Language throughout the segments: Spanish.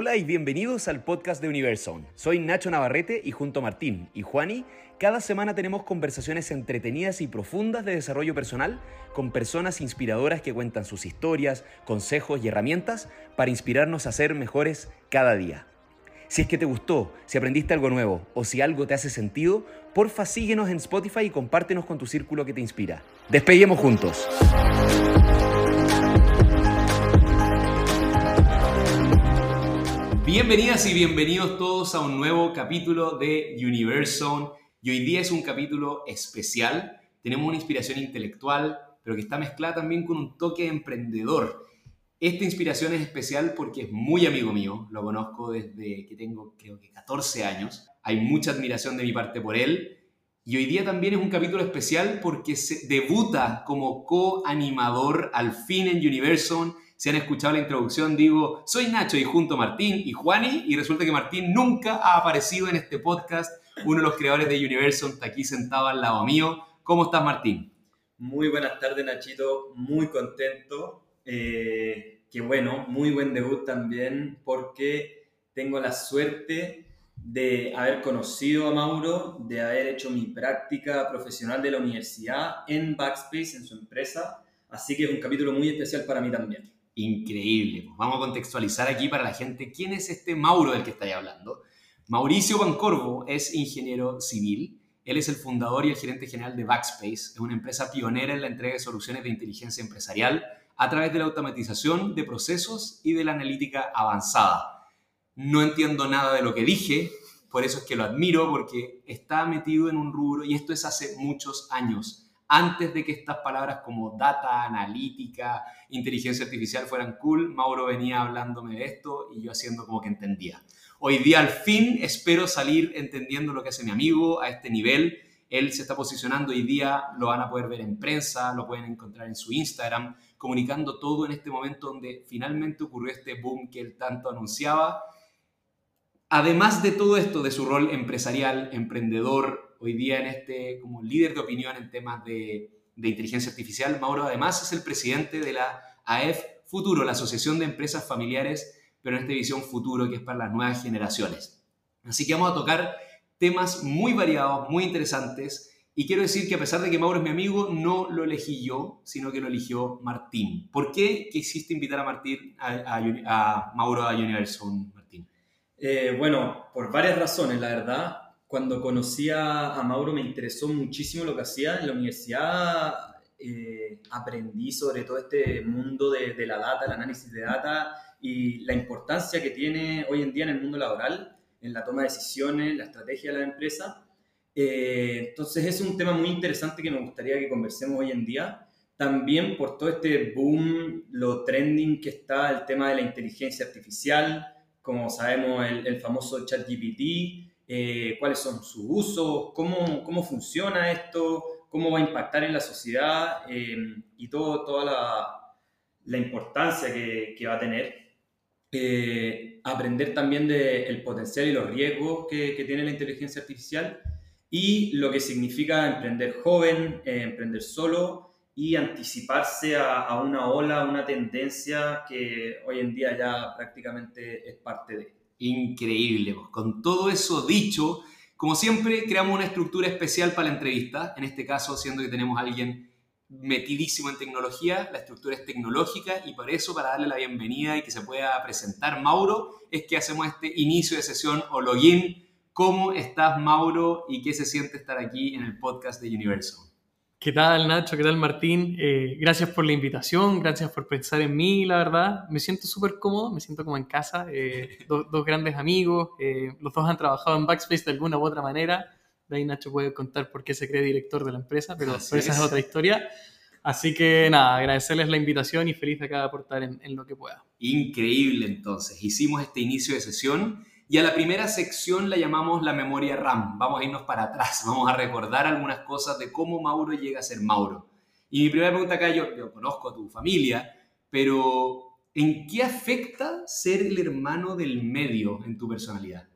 Hola y bienvenidos al podcast de Universal. Soy Nacho Navarrete y junto a Martín y Juani, cada semana tenemos conversaciones entretenidas y profundas de desarrollo personal con personas inspiradoras que cuentan sus historias, consejos y herramientas para inspirarnos a ser mejores cada día. Si es que te gustó, si aprendiste algo nuevo o si algo te hace sentido, porfa síguenos en Spotify y compártenos con tu círculo que te inspira. Despeguemos juntos. Bienvenidas y bienvenidos todos a un nuevo capítulo de Universal. Y hoy día es un capítulo especial. Tenemos una inspiración intelectual, pero que está mezclada también con un toque emprendedor. Esta inspiración es especial porque es muy amigo mío. Lo conozco desde que tengo creo que 14 años. Hay mucha admiración de mi parte por él. Y hoy día también es un capítulo especial porque se debuta como co-animador al fin en Universal si han escuchado la introducción, digo, soy Nacho y junto a Martín y Juani, y resulta que Martín nunca ha aparecido en este podcast. Uno de los creadores de Universal está aquí sentado al lado mío. ¿Cómo estás, Martín? Muy buenas tardes, Nachito. Muy contento. Eh, qué bueno, muy buen debut también, porque tengo la suerte de haber conocido a Mauro, de haber hecho mi práctica profesional de la universidad en Backspace, en su empresa. Así que es un capítulo muy especial para mí también. Increíble. Pues vamos a contextualizar aquí para la gente quién es este Mauro del que estáis hablando. Mauricio Bancorvo es ingeniero civil. Él es el fundador y el gerente general de Backspace, es una empresa pionera en la entrega de soluciones de inteligencia empresarial a través de la automatización de procesos y de la analítica avanzada. No entiendo nada de lo que dije, por eso es que lo admiro, porque está metido en un rubro, y esto es hace muchos años antes de que estas palabras como data, analítica, inteligencia artificial fueran cool, Mauro venía hablándome de esto y yo haciendo como que entendía. Hoy día al fin espero salir entendiendo lo que hace mi amigo a este nivel. Él se está posicionando hoy día, lo van a poder ver en prensa, lo pueden encontrar en su Instagram, comunicando todo en este momento donde finalmente ocurrió este boom que él tanto anunciaba. Además de todo esto, de su rol empresarial, emprendedor, hoy día en este como líder de opinión en temas de, de inteligencia artificial. Mauro además es el presidente de la AEF Futuro, la Asociación de Empresas Familiares, pero en esta visión futuro que es para las nuevas generaciones. Así que vamos a tocar temas muy variados, muy interesantes. Y quiero decir que a pesar de que Mauro es mi amigo, no lo elegí yo, sino que lo eligió Martín. ¿Por qué quisiste invitar a Martín, a, a, Mauro a Universal, Martín? Eh, bueno, por varias razones, la verdad cuando conocí a, Mauro me interesó muchísimo lo que hacía. En la universidad eh, aprendí sobre todo este mundo de, la data, el análisis de data y la importancia que tiene hoy en día en el mundo laboral, en la toma de decisiones, la estrategia de la empresa. Eh, entonces es un tema muy interesante que me gustaría que conversemos hoy en día. También por todo este boom, lo trending que está el tema de la inteligencia artificial, como sabemos el, el famoso ChatGPT, eh, cuáles son sus usos, cómo, cómo, funciona esto, cómo va a impactar en la sociedad eh, y todo, toda la, la importancia que, que, va a tener. Eh, aprender también del potencial y los riesgos que, que, tiene la inteligencia artificial y lo que significa emprender joven, emprender solo y anticiparse a, a una ola, a una tendencia que hoy en día ya prácticamente es parte de. Increíble. Con todo eso dicho, como siempre, creamos una estructura especial para la entrevista. En este caso, siendo que tenemos a alguien metidísimo en tecnología, la estructura es tecnológica y por eso, para darle la bienvenida y que se pueda presentar Mauro, es que hacemos este inicio de sesión o login. ¿Cómo estás, Mauro? ¿Y qué se siente estar aquí en el podcast de Universal? ¿Qué tal Nacho? ¿Qué tal Martín? Eh, gracias por la invitación, gracias por pensar en mí, la verdad. Me siento súper cómodo, me siento como en casa. Eh, dos grandes amigos, eh, los dos han trabajado en Backspace de alguna u otra manera. De ahí Nacho puede contar por qué se cree director de la empresa, pero, esa es. otra historia. Así que nada, agradecerles la invitación y feliz de acá de aportar en, en lo que pueda. Increíble entonces. Hicimos este inicio de sesión y a la primera sección la llamamos la memoria RAM. Vamos a irnos para atrás, vamos a recordar algunas cosas de cómo Mauro llega a ser Mauro. Y mi primera pregunta acá, yo, yo conozco a tu familia, pero ¿en qué afecta ser el hermano del medio en tu personalidad?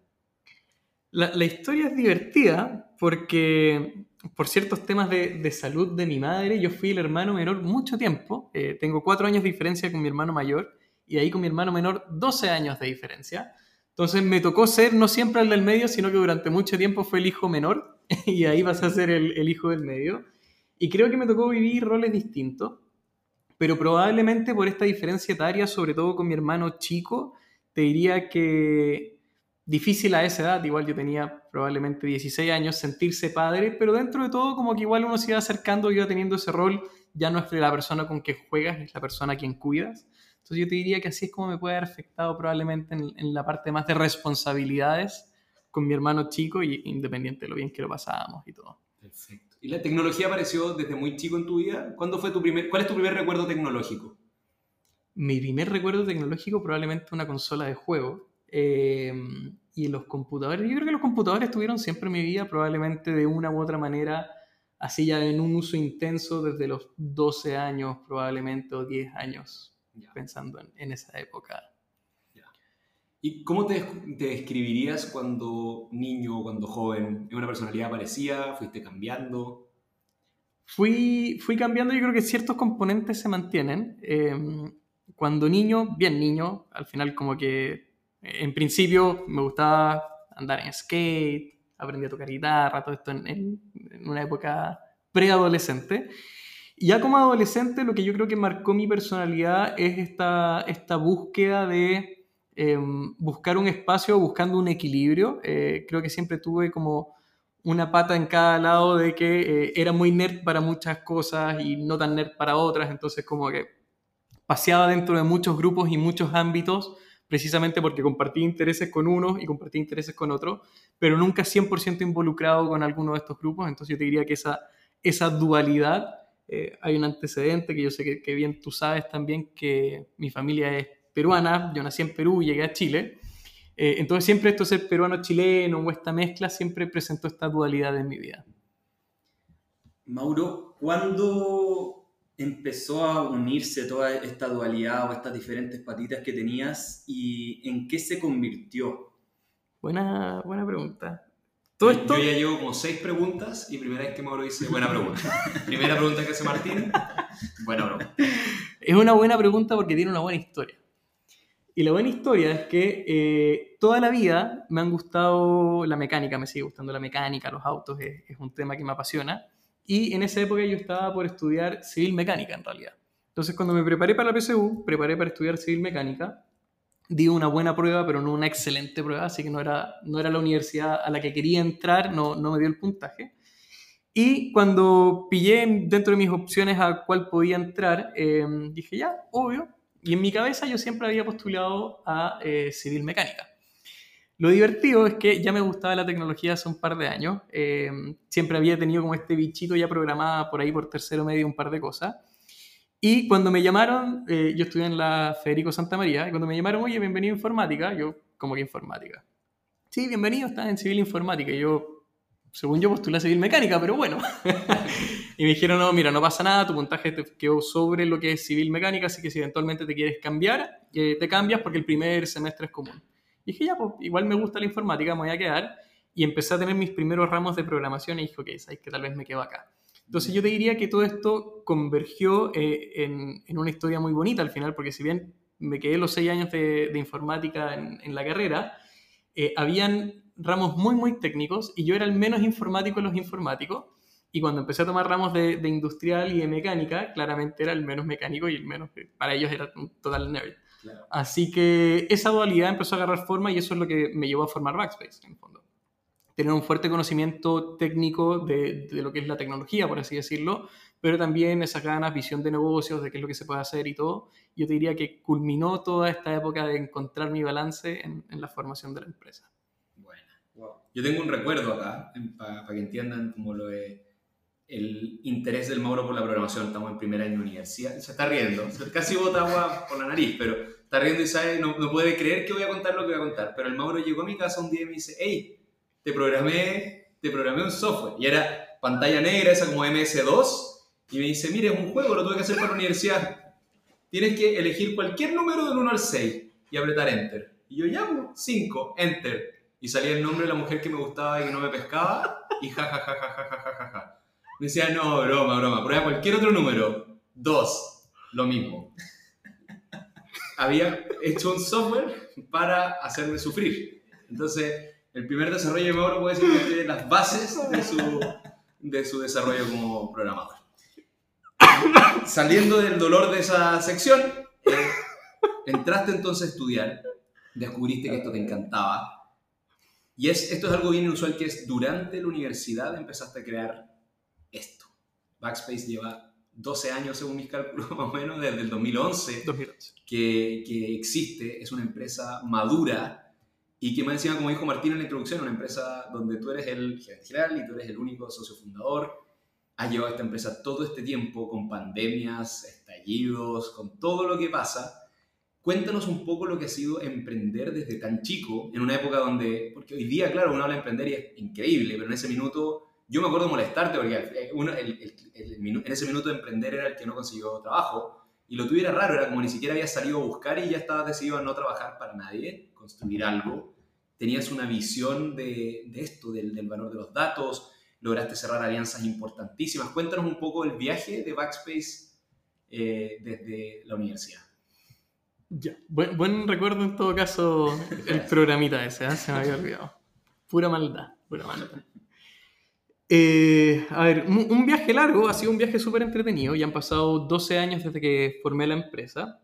La, historia es divertida porque por ciertos temas de, de, salud de mi madre, yo fui el hermano menor mucho tiempo. Eh, tengo cuatro años de diferencia con mi hermano mayor y ahí con mi hermano menor 12 años de diferencia. Entonces me tocó ser no siempre el del medio, sino que durante mucho tiempo fue el hijo menor y ahí vas a ser el, hijo del medio. Y creo que me tocó vivir roles distintos, pero probablemente por esta diferencia etaria, sobre todo con mi hermano chico, te diría que difícil a esa edad, igual yo tenía probablemente 16 años, sentirse padre, pero dentro de todo como que igual uno se iba acercando, iba teniendo ese rol, ya no es la persona con que juegas, es la persona a quien cuidas. Entonces yo te diría que así es como me puede haber afectado probablemente en, la parte más de responsabilidades con mi hermano chico, y independiente de lo bien que lo pasábamos y todo. Perfecto. ¿Y la tecnología apareció desde muy chico en tu vida? ¿Cuándo fue tu primer, ¿Cuál es tu primer recuerdo tecnológico? Mi primer recuerdo tecnológico probablemente una consola de juego. Eh, y los computadores, yo creo que los computadores estuvieron siempre en mi vida, probablemente de una u otra manera, así ya en un uso intenso desde los 12 años probablemente o 10 años, pensando en, esa época. ¿Y cómo te, te, describirías cuando niño o cuando joven? ¿En una personalidad parecida? ¿Fuiste cambiando? Fui, fui cambiando, yo creo que ciertos componentes se mantienen. Em, cuando niño, bien niño, al final como que en principio me gustaba andar en skate, aprendí a tocar guitarra, todo esto en, una época preadolescente. Ya como adolescente lo que yo creo que marcó mi personalidad es esta, búsqueda de em, buscar un espacio, buscando un equilibrio. Eh, creo que siempre tuve como una pata en cada lado de que eh, era muy nerd para muchas cosas y no tan nerd para otras, entonces como que paseaba dentro de muchos grupos y muchos ámbitos precisamente porque compartí intereses con unos y compartí intereses con otros, pero nunca 100% involucrado con alguno de estos grupos, entonces yo te diría que esa dualidad, eh, hay un antecedente que yo sé que, bien tú sabes también, que mi familia es peruana, yo nací en Perú, llegué a Chile, eh, entonces siempre esto ser peruano-chileno o esta mezcla siempre presentó esta dualidad en mi vida. Mauro, ¿cuándo empezó a unirse toda esta dualidad o estas diferentes patitas que tenías y en qué se convirtió? Buena, buena pregunta. Todo esto... Yo ya llevo como seis preguntas y primera vez que Mauro dice buena pregunta. primera pregunta que hace Martín, buena pregunta. Es una buena pregunta porque tiene una buena historia. Y la buena historia es que eh, toda la vida me han gustado la mecánica, me sigue gustando la mecánica, los autos, es un tema que me apasiona. Y en esa época yo estaba por estudiar civil mecánica en realidad. Entonces cuando me preparé para la PSU, preparé para estudiar civil mecánica, di una buena prueba, pero no una excelente prueba, así que no era, no era la universidad a la que quería entrar, no, no me dio el puntaje. Y cuando pillé dentro de mis opciones a cuál podía entrar, eh, dije ya, obvio. Y en mi cabeza yo siempre había postulado a eh, civil mecánica. Lo divertido es que ya me gustaba la tecnología hace un par de años. Eh, siempre había tenido como este bichito ya programada por ahí por tercero medio un par de cosas. Y cuando me llamaron, eh, yo estudié en la Federico Santa María, y cuando me llamaron, oye, bienvenido a informática, yo, como que informática? Sí, bienvenido, estás en civil informática. Y yo, según yo, postulé a civil mecánica, pero bueno. y me dijeron, no, mira, no pasa nada, tu puntaje te quedó sobre lo que es civil mecánica, así que si eventualmente te quieres cambiar, eh, te cambias porque el primer semestre es común. Y dije, ya, pues igual me gusta la informática, me voy a quedar. Y empecé a tener mis primeros ramos de programación y dije, ok, sabes que tal vez me quedo acá. Entonces yo te diría que todo esto convergió eh, en, en, una historia muy bonita al final, porque si bien me quedé los seis años de, de informática en, en, la carrera, eh, habían ramos muy, muy técnicos y yo era el menos informático de los informáticos. Y cuando empecé a tomar ramos de, de industrial y de mecánica, claramente era el menos mecánico y el menos, para ellos era un total nerd. Así que esa dualidad empezó a agarrar forma y eso es lo que me llevó a formar Backspace, en el fondo. Tener un fuerte conocimiento técnico de, de, lo que es la tecnología, por así decirlo, pero también esas ganas, visión de negocios, de qué es lo que se puede hacer y todo. Yo te diría que culminó toda esta época de encontrar mi balance en, en la formación de la empresa. Bueno, wow. Yo tengo un recuerdo acá, para que entiendan cómo lo he el interés del Mauro por la programación. Estamos en primer año de universidad. Se está riendo. Casi bota agua por la nariz, pero está riendo y sabe, no, no, puede creer que voy a contar lo que voy a contar. Pero el Mauro llegó a mi casa un día y me dice, hey, te programé, te programé un software. Y era pantalla negra, esa como MS2. Y me dice, mire, es un juego, lo tuve que hacer para la universidad. Tienes que elegir cualquier número del 1 al 6 y apretar Enter. Y yo llamo 5, Enter. Y salía el nombre de la mujer que me gustaba y que no me pescaba. Y ja, ja, ja, ja, ja, ja, ja, ja. Me decía, no, broma, broma, prueba cualquier otro número. Dos, lo mismo. había hecho un software para hacerme sufrir. Entonces, el primer desarrollo de Mauro puede ser que tiene las bases de su, de su desarrollo como programador. Saliendo del dolor de esa sección, eh, entraste entonces a estudiar, descubriste que esto te encantaba. Y es, esto es algo bien inusual que es durante la universidad empezaste a crear esto. Backspace lleva 12 años, según mis cálculos, más o menos, desde el 2011, 2011. Que, que existe, es una empresa madura y que más encima, como dijo Martín en la introducción, una empresa donde tú eres el gerente general y tú eres el único socio fundador. Has llevado esta empresa todo este tiempo con pandemias, estallidos, con todo lo que pasa. Cuéntanos un poco lo que ha sido emprender desde tan chico, en una época donde, porque hoy día, claro, uno habla de emprender y es increíble, pero en ese minuto, yo me acuerdo molestarte, porque uno, el, en ese minuto de emprender era el que no consiguió trabajo, y lo tuviera raro, era como ni siquiera había salido a buscar y ya estabas decidido a no trabajar para nadie, construir algo. Tenías una visión de, de esto, del, del valor de los datos, lograste cerrar alianzas importantísimas. Cuéntanos un poco el viaje de Backspace eh, desde la universidad. Ya. Buen, buen, recuerdo en todo caso el programita ese, ¿eh? se me había olvidado. Pura maldad, pura maldad. Eh, a ver, un, un, viaje largo, ha sido un viaje súper entretenido, ya han pasado 12 años desde que formé la empresa.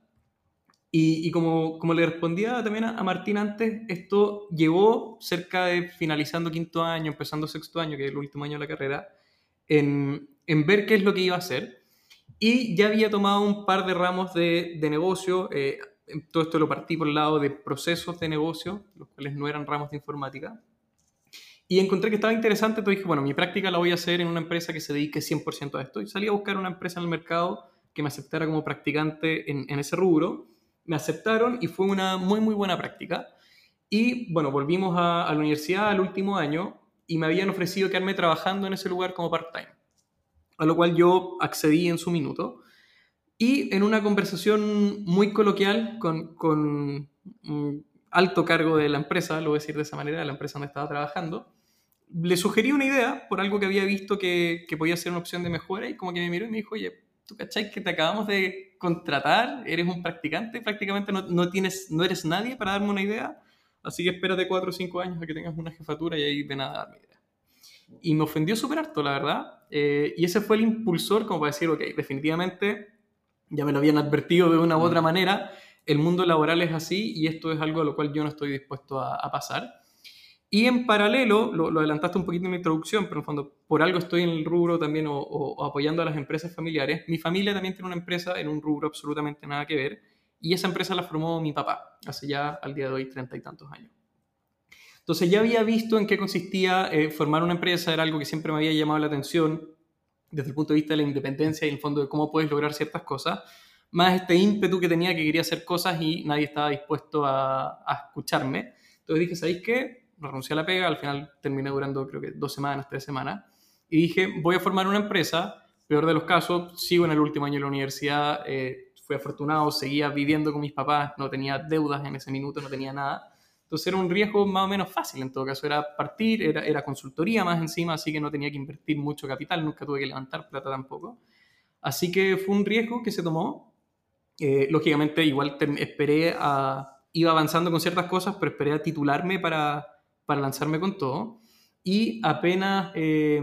Y, y como, como, le respondía también a, a, Martín antes, esto llevó cerca de finalizando quinto año, empezando sexto año, que es el último año de la carrera, en, en ver qué es lo que iba a hacer. Y ya había tomado un par de ramos de, de negocio, eh, todo esto lo partí por el lado de procesos de negocio, los cuales no eran ramos de informática. Y encontré que estaba interesante, entonces dije, bueno, mi práctica la voy a hacer en una empresa que se dedique 100% a esto. Y salí a buscar una empresa en el mercado que me aceptara como practicante en, en ese rubro. Me aceptaron y fue una muy, muy buena práctica. Y bueno, volvimos a, la universidad al último año y me habían ofrecido quedarme trabajando en ese lugar como part-time. A lo cual yo accedí en su minuto. Y en una conversación muy coloquial con, alto cargo de la empresa, lo voy a decir de esa manera, de la empresa donde estaba trabajando, le sugerí una idea por algo que había visto que, que, podía ser una opción de mejora y como que me miró y me dijo, oye, ¿tú cachai que te acabamos de contratar? Eres un practicante, prácticamente no, no, tienes, no eres nadie para darme una idea, así que espérate cuatro o cinco años a que tengas una jefatura y ahí ven a darme idea. Y me ofendió súper harto, la verdad. Eh, y ese fue el impulsor como para decir, ok, definitivamente ya me lo habían advertido de una u otra manera, el mundo laboral es así y esto es algo a lo cual yo no estoy dispuesto a, a pasar. Y en paralelo, lo, lo, adelantaste un poquito en mi introducción, pero en el fondo por algo estoy en el rubro también o, o, apoyando a las empresas familiares. Mi familia también tiene una empresa en un rubro absolutamente nada que ver y esa empresa la formó mi papá hace ya al día de hoy treinta y tantos años. Entonces ya había visto en qué consistía eh, formar una empresa, era algo que siempre me había llamado la atención desde el punto de vista de la independencia y en el fondo de cómo puedes lograr ciertas cosas, más este ímpetu que tenía que quería hacer cosas y nadie estaba dispuesto a, a escucharme. Entonces dije, ¿sabéis qué? Renuncié a la pega, al final terminé durando creo que dos semanas, tres semanas, y dije, voy a formar una empresa, peor de los casos, sigo en el último año de la universidad, eh, fui afortunado, seguía viviendo con mis papás, no tenía deudas en ese minuto, no tenía nada, entonces era un riesgo más o menos fácil, en todo caso era partir, era, era consultoría más encima, así que no tenía que invertir mucho capital, nunca tuve que levantar plata tampoco, así que fue un riesgo que se tomó, eh, lógicamente igual esperé a... Iba avanzando con ciertas cosas, pero esperé a titularme para, para lanzarme con todo. Y apenas eh,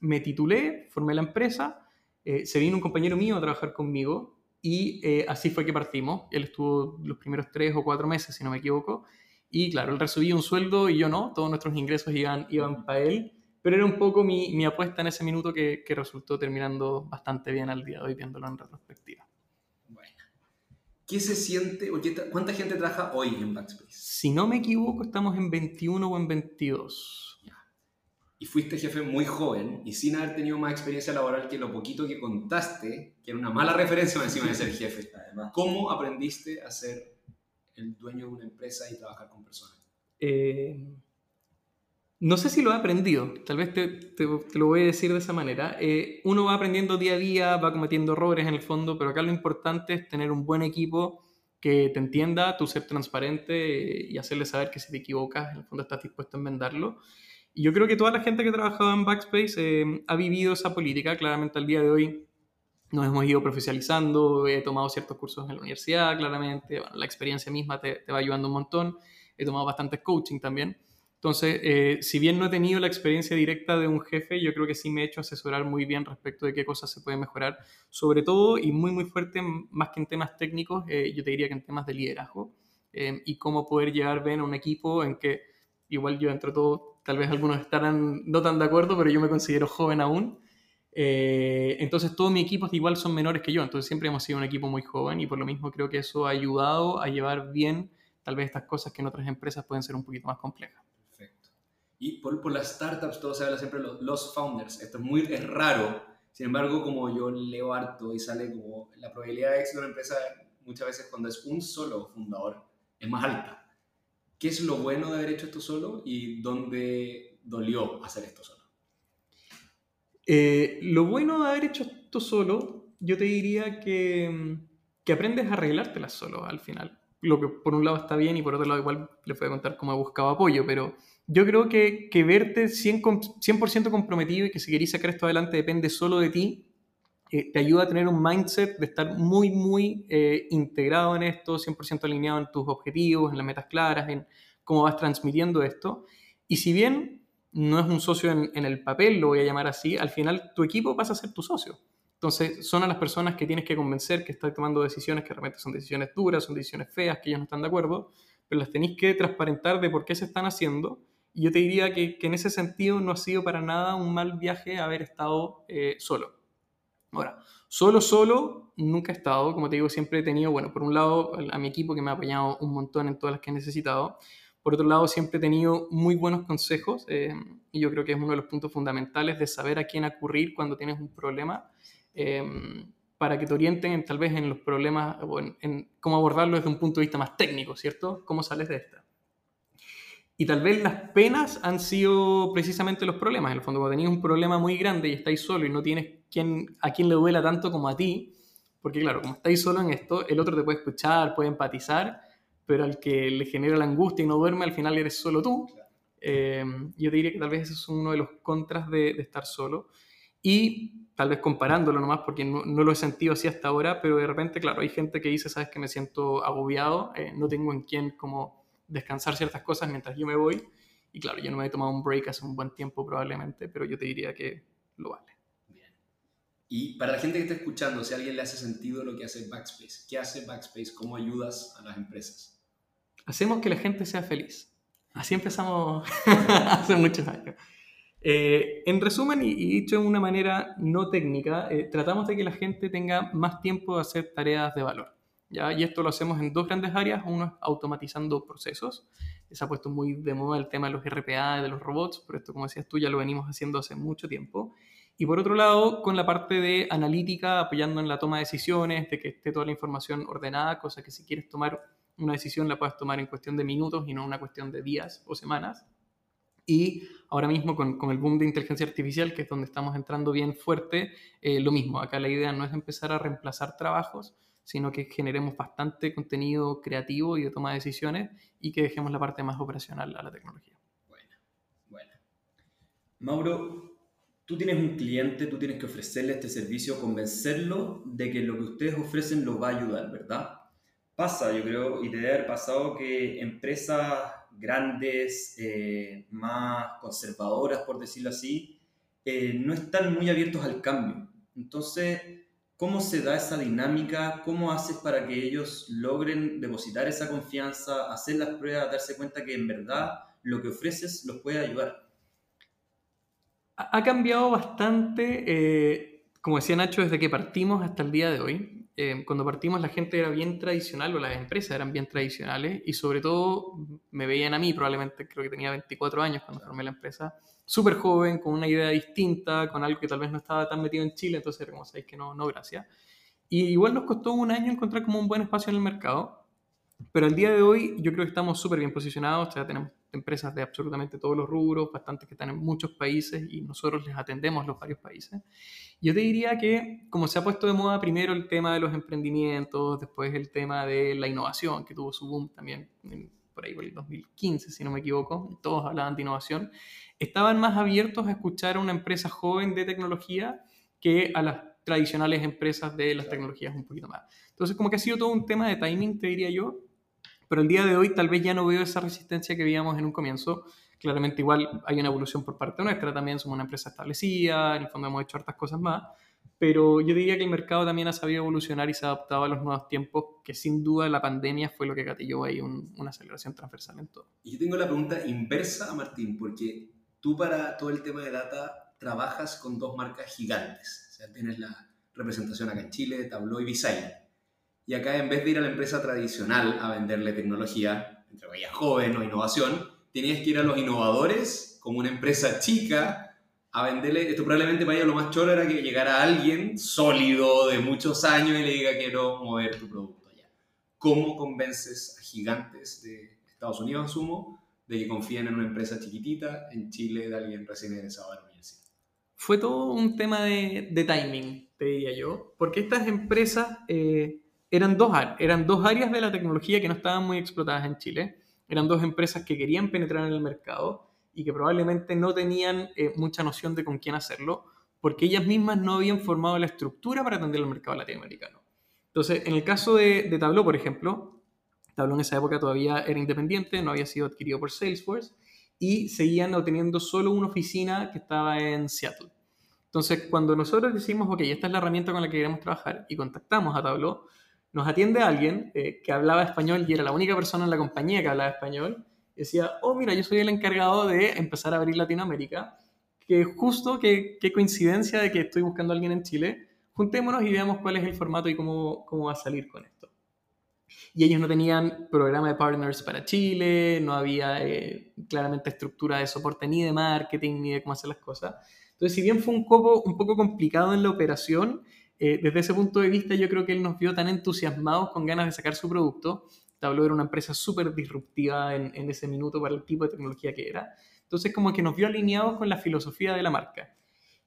me titulé, formé la empresa, eh, se vino un compañero mío a trabajar conmigo y eh, así fue que partimos. Él estuvo los primeros tres o cuatro meses, si no me equivoco. Y claro, él recibía un sueldo y yo no, todos nuestros ingresos iban, iban para él, pero era un poco mi, mi apuesta en ese minuto que, que, resultó terminando bastante bien al día de hoy, viéndolo en retrospectiva. ¿Qué se siente o qué cuánta gente trabaja hoy en Backspace? Si no me equivoco, estamos en 21 o en 22. Ya. Y fuiste jefe muy joven y sin haber tenido más experiencia laboral que lo poquito que contaste, que era una mala referencia encima de ser jefe. Además. ¿Cómo aprendiste a ser el dueño de una empresa y trabajar con personas? Eh, no sé si lo he aprendido, tal vez te, lo voy a decir de esa manera. Eh, uno va aprendiendo día a día, va cometiendo errores en el fondo, pero acá lo importante es tener un buen equipo que te entienda, tú ser transparente y hacerle saber que si te equivocas, en el fondo estás dispuesto a enmendarlo. Y yo creo que toda la gente que ha trabajado en Backspace eh, ha vivido esa política, claramente al día de hoy nos hemos ido profesionalizando, he tomado ciertos cursos en la universidad, claramente, la experiencia misma te, te, va ayudando un montón, he tomado bastante coaching también. Entonces, eh, si bien no he tenido la experiencia directa de un jefe, yo creo que sí me he hecho asesorar muy bien respecto de qué cosas se pueden mejorar, sobre todo y muy, muy fuerte, más que en temas técnicos, eh, yo te diría que en temas de liderazgo eh, y cómo poder llegar bien a un equipo en que, igual yo entre todo, tal vez algunos estarán no tan de acuerdo, pero yo me considero joven aún. entonces, todos mis equipos igual son menores que yo, entonces siempre hemos sido un equipo muy joven y por lo mismo creo que eso ha ayudado a llevar bien tal vez estas cosas que en otras empresas pueden ser un poquito más complejas. Y por, por las startups todo se habla siempre de los, founders. Esto es muy es raro. Sin embargo, como yo leo harto y sale como la probabilidad de éxito de una empresa muchas veces cuando es un solo fundador es más alta. ¿Qué es lo bueno de haber hecho esto solo y dónde dolió hacer esto solo? Eh, lo bueno de haber hecho esto solo, yo te diría que, que aprendes a arreglártelas solo al final. Lo que por un lado está bien y por otro lado igual les voy a contar cómo he buscado apoyo, pero yo creo que, que verte 100%, 100 comprometido y que si querés sacar esto adelante depende solo de ti, eh, te ayuda a tener un mindset de estar muy, muy eh, integrado en esto, 100% alineado en tus objetivos, en las metas claras, en cómo vas transmitiendo esto. Y si bien no es un socio en, en, el papel, lo voy a llamar así, al final tu equipo pasa a ser tu socio. Entonces, son a las personas que tienes que convencer que están tomando decisiones que realmente son decisiones duras, son decisiones feas, que ellos no están de acuerdo, pero las tenéis que transparentar de por qué se están haciendo yo te diría que, que, en ese sentido no ha sido para nada un mal viaje haber estado eh, solo. Ahora, solo, solo, nunca he estado. Como te digo, siempre he tenido, bueno, por un lado, a mi equipo que me ha apoyado un montón en todas las que he necesitado. Por otro lado, siempre he tenido muy buenos consejos eh, y yo creo que es uno de los puntos fundamentales de saber a quién acudir cuando tienes un problema eh, para que te orienten tal vez en los problemas o en, en, cómo abordarlo desde un punto de vista más técnico, ¿cierto? ¿Cómo sales de esta? Y tal vez las penas han sido precisamente los problemas. En el fondo, cuando tenéis un problema muy grande y estáis solo y no tienes quien, a quien le duela tanto como a ti, porque claro, como estáis solo en esto, el otro te puede escuchar, puede empatizar, pero al que le genera la angustia y no duerme, al final eres solo tú. Eh, yo te diría que tal vez ese es uno de los contras de, estar solo. Y tal vez comparándolo nomás, porque no, no, lo he sentido así hasta ahora, pero de repente, claro, hay gente que dice, sabes que me siento agobiado, eh, no tengo en quién como descansar ciertas cosas mientras yo me voy. Y claro, yo no me he tomado un break hace un buen tiempo probablemente, pero yo te diría que lo vale. Bien. Y para la gente que está escuchando, si a alguien le hace sentido lo que hace Backspace, ¿qué hace Backspace? ¿Cómo ayudas a las empresas? Hacemos que la gente sea feliz. Así empezamos hace muchos años. Eh, en resumen, y, dicho de una manera no técnica, eh, tratamos de que la gente tenga más tiempo de hacer tareas de valor. ¿Ya? Y esto lo hacemos en dos grandes áreas. Uno es automatizando procesos. Se ha puesto muy de moda el tema de los RPA de los robots, pero esto, como decías tú, ya lo venimos haciendo hace mucho tiempo. Y por otro lado, con la parte de analítica, apoyando en la toma de decisiones, de que esté toda la información ordenada, cosa que si quieres tomar una decisión la puedes tomar en cuestión de minutos y no una cuestión de días o semanas. Y ahora mismo con, con, el boom de inteligencia artificial, que es donde estamos entrando bien fuerte, eh, lo mismo, acá la idea no es empezar a reemplazar trabajos, sino que generemos bastante contenido creativo y de toma de decisiones y que dejemos la parte más operacional a la tecnología. Bueno, bueno. Mauro, tú tienes un cliente, tú tienes que ofrecerle este servicio, convencerlo de que lo que ustedes ofrecen lo va a ayudar, ¿verdad? Pasa, yo creo, y debe haber pasado que empresas grandes, eh, más conservadoras, por decirlo así, eh, no están muy abiertos al cambio. Entonces, ¿Cómo se da esa dinámica? ¿Cómo haces para que ellos logren depositar esa confianza, hacer las pruebas, darse cuenta que en verdad lo que ofreces los puede ayudar? Ha cambiado bastante, eh, como decía Nacho, desde que partimos hasta el día de hoy. Eh, cuando partimos la gente era bien tradicional o las empresas eran bien tradicionales y sobre todo me veían a mí, probablemente creo que tenía 24 años cuando formé la empresa súper joven, con una idea distinta, con algo que tal vez no estaba tan metido en Chile, entonces era como, sabéis que no, no, gracias. Y igual nos costó un año encontrar como un buen espacio en el mercado, pero al día de hoy yo creo que estamos súper bien posicionados, o sea, tenemos empresas de absolutamente todos los rubros, bastantes que están en muchos países y nosotros les atendemos los varios países. Yo te diría que como se ha puesto de moda primero el tema de los emprendimientos, después el tema de la innovación, que tuvo su boom también por ahí por el 2015, si no me equivoco, todos hablaban de innovación, estaban más abiertos a escuchar a una empresa joven de tecnología que a las tradicionales empresas de las tecnologías un poquito más. Entonces, como que ha sido todo un tema de timing, te diría yo, pero el día de hoy tal vez ya no veo esa resistencia que veíamos en un comienzo. Claramente igual hay una evolución por parte nuestra, también somos una empresa establecida, en el fondo hemos hecho hartas cosas más, pero yo diría que el mercado también ha sabido evolucionar y se ha adaptado a los nuevos tiempos, que sin duda la pandemia fue lo que gatilló ahí una aceleración transversal en todo. Y yo tengo la pregunta inversa a Martín, porque tú para todo el tema de data trabajas con dos marcas gigantes, o sea, tienes la representación acá en Chile, Tableau y Visay. Y acá en vez de ir a la empresa tradicional a venderle tecnología, entre comillas joven o innovación, tenías que ir a los innovadores como una empresa chica a venderle, esto probablemente para ellos lo más cholo era que llegara alguien sólido de muchos años y le diga quiero mover tu producto allá. ¿Cómo convences a gigantes de Estados Unidos, asumo, de que confíen en una empresa chiquitita en Chile de alguien recién egresado de la universidad? Fue todo un tema de, de timing, te diría yo, porque estas empresas eh, eran, dos, eran dos áreas de la tecnología que no estaban muy explotadas en Chile, eran dos empresas que querían penetrar en el mercado y que probablemente no tenían eh, mucha noción de con quién hacerlo, porque ellas mismas no habían formado la estructura para atender el mercado latinoamericano. Entonces, en el caso de, de Tableau, por ejemplo, Tableau en esa época todavía era independiente, no había sido adquirido por Salesforce, y seguían teniendo solo una oficina que estaba en Seattle. Entonces, cuando nosotros decimos, ok, esta es la herramienta con la que queremos trabajar y contactamos a Tableau, nos atiende alguien eh, que hablaba español y era la única persona en la compañía que hablaba español decía, oh, mira, yo soy el encargado de empezar a abrir Latinoamérica, que justo, qué coincidencia de que estoy buscando a alguien en Chile, juntémonos y veamos cuál es el formato y cómo, cómo va a salir con esto. Y ellos no tenían programa de partners para Chile, no había eh, claramente estructura de soporte ni de marketing, ni de cómo hacer las cosas. Entonces, si bien fue un poco, un poco complicado en la operación, eh, desde ese punto de vista yo creo que él nos vio tan entusiasmados con ganas de sacar su producto Tableau era una empresa súper disruptiva en, en, ese minuto para el tipo de tecnología que era. Entonces como que nos vio alineados con la filosofía de la marca.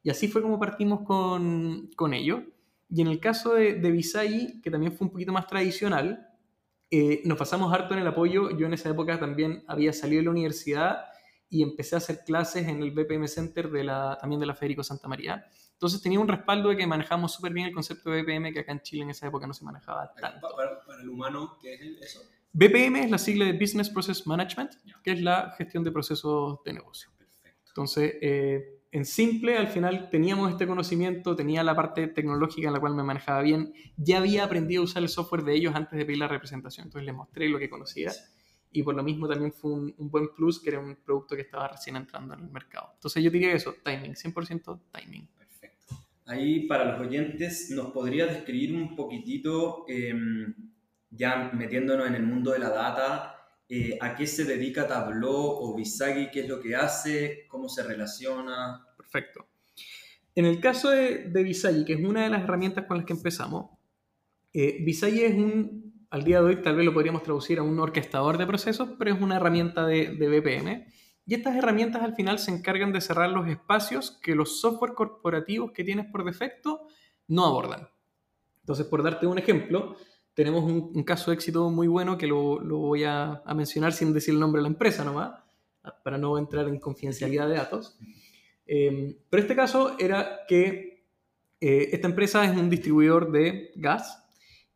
Y así fue como partimos con, con ello. Y en el caso de, de Visay, que también fue un poquito más tradicional, eh, nos pasamos harto en el apoyo. Yo en esa época también había salido de la universidad y empecé a hacer clases en el BPM Center de la, también de la Federico Santa María. Entonces tenía un respaldo de que manejamos súper bien el concepto de BPM que acá en Chile en esa época no se manejaba tanto. Para, para el humano, ¿qué es eso? BPM es la sigla de Business Process Management, que es la gestión de procesos de negocio. Perfecto. Entonces, eh, en simple, al final teníamos este conocimiento, tenía la parte tecnológica en la cual me manejaba bien, ya había aprendido a usar el software de ellos antes de pedir la representación, entonces les mostré lo que conocía y por lo mismo también fue un, un, buen plus que era un producto que estaba recién entrando en el mercado. Entonces yo diría eso, timing, 100% timing. Ahí para los oyentes, ¿nos podría describir un poquitito, em, ya metiéndonos en el mundo de la data, eh, a qué se dedica Tableau o Visagi, qué es lo que hace, cómo se relaciona? Perfecto. En el caso de, de que es una de las herramientas con las que empezamos, eh, es un, al día de hoy tal vez lo podríamos traducir a un orquestador de procesos, pero es una herramienta de, de BPM y estas herramientas al final se encargan de cerrar los espacios que los software corporativos que tienes por defecto no abordan. Entonces, por darte un ejemplo, tenemos un, caso de éxito muy bueno que lo, voy a, mencionar sin decir el nombre de la empresa nomás, para no entrar en confidencialidad de datos. Em, pero este caso era que eh, esta empresa es un distribuidor de gas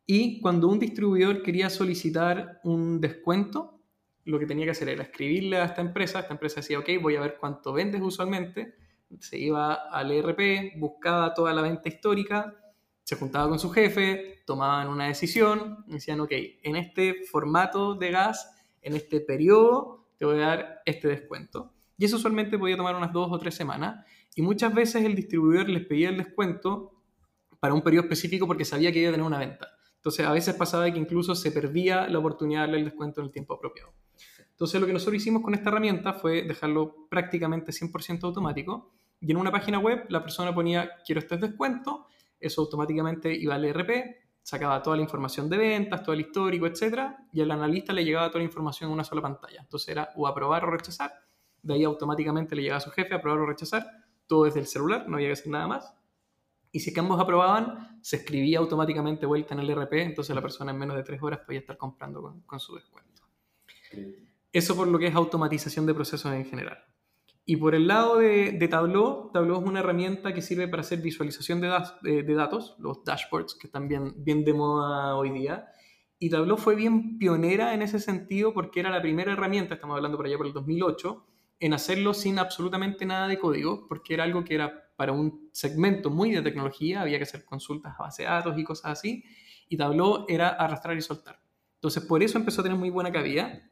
y cuando un distribuidor quería solicitar un descuento, lo que tenía que hacer era escribirle a esta empresa, esta empresa decía, ok, voy a ver cuánto vendes usualmente, se iba al ERP, buscaba toda la venta histórica, se juntaba con su jefe, tomaban una decisión, decían, ok, en este formato de gas, en este periodo, te voy a dar este descuento. Y eso usualmente podía tomar unas dos o tres semanas, y muchas veces el distribuidor les pedía el descuento para un periodo específico porque sabía que iba a tener una venta. Entonces, a veces pasaba que incluso se perdía la oportunidad de darle el descuento en el tiempo apropiado. Entonces lo que nosotros hicimos con esta herramienta fue dejarlo prácticamente 100% automático y en una página web la persona ponía quiero este descuento, eso automáticamente iba al ERP, sacaba toda la información de ventas, todo el histórico, etc. Y al analista le llegaba toda la información en una sola pantalla. Entonces era o aprobar o rechazar, de ahí automáticamente le llegaba a su jefe aprobar o rechazar, todo desde el celular, no había que hacer nada más. Y si que ambos aprobaban, se escribía automáticamente vuelta en el ERP, entonces la persona en menos de tres horas podía estar comprando con, con su descuento. Eso por lo que es automatización de procesos en general. Y por el lado de, Tableau, Tableau es una herramienta que sirve para hacer visualización de, de, datos, los dashboards que están bien, bien de moda hoy día. Y Tableau fue bien pionera en ese sentido porque era la primera herramienta, estamos hablando por allá por el 2008, en hacerlo sin absolutamente nada de código, porque era algo que era para un segmento muy de tecnología, había que hacer consultas a base de datos y cosas así, y Tableau era arrastrar y soltar. Entonces, por eso empezó a tener muy buena cabida.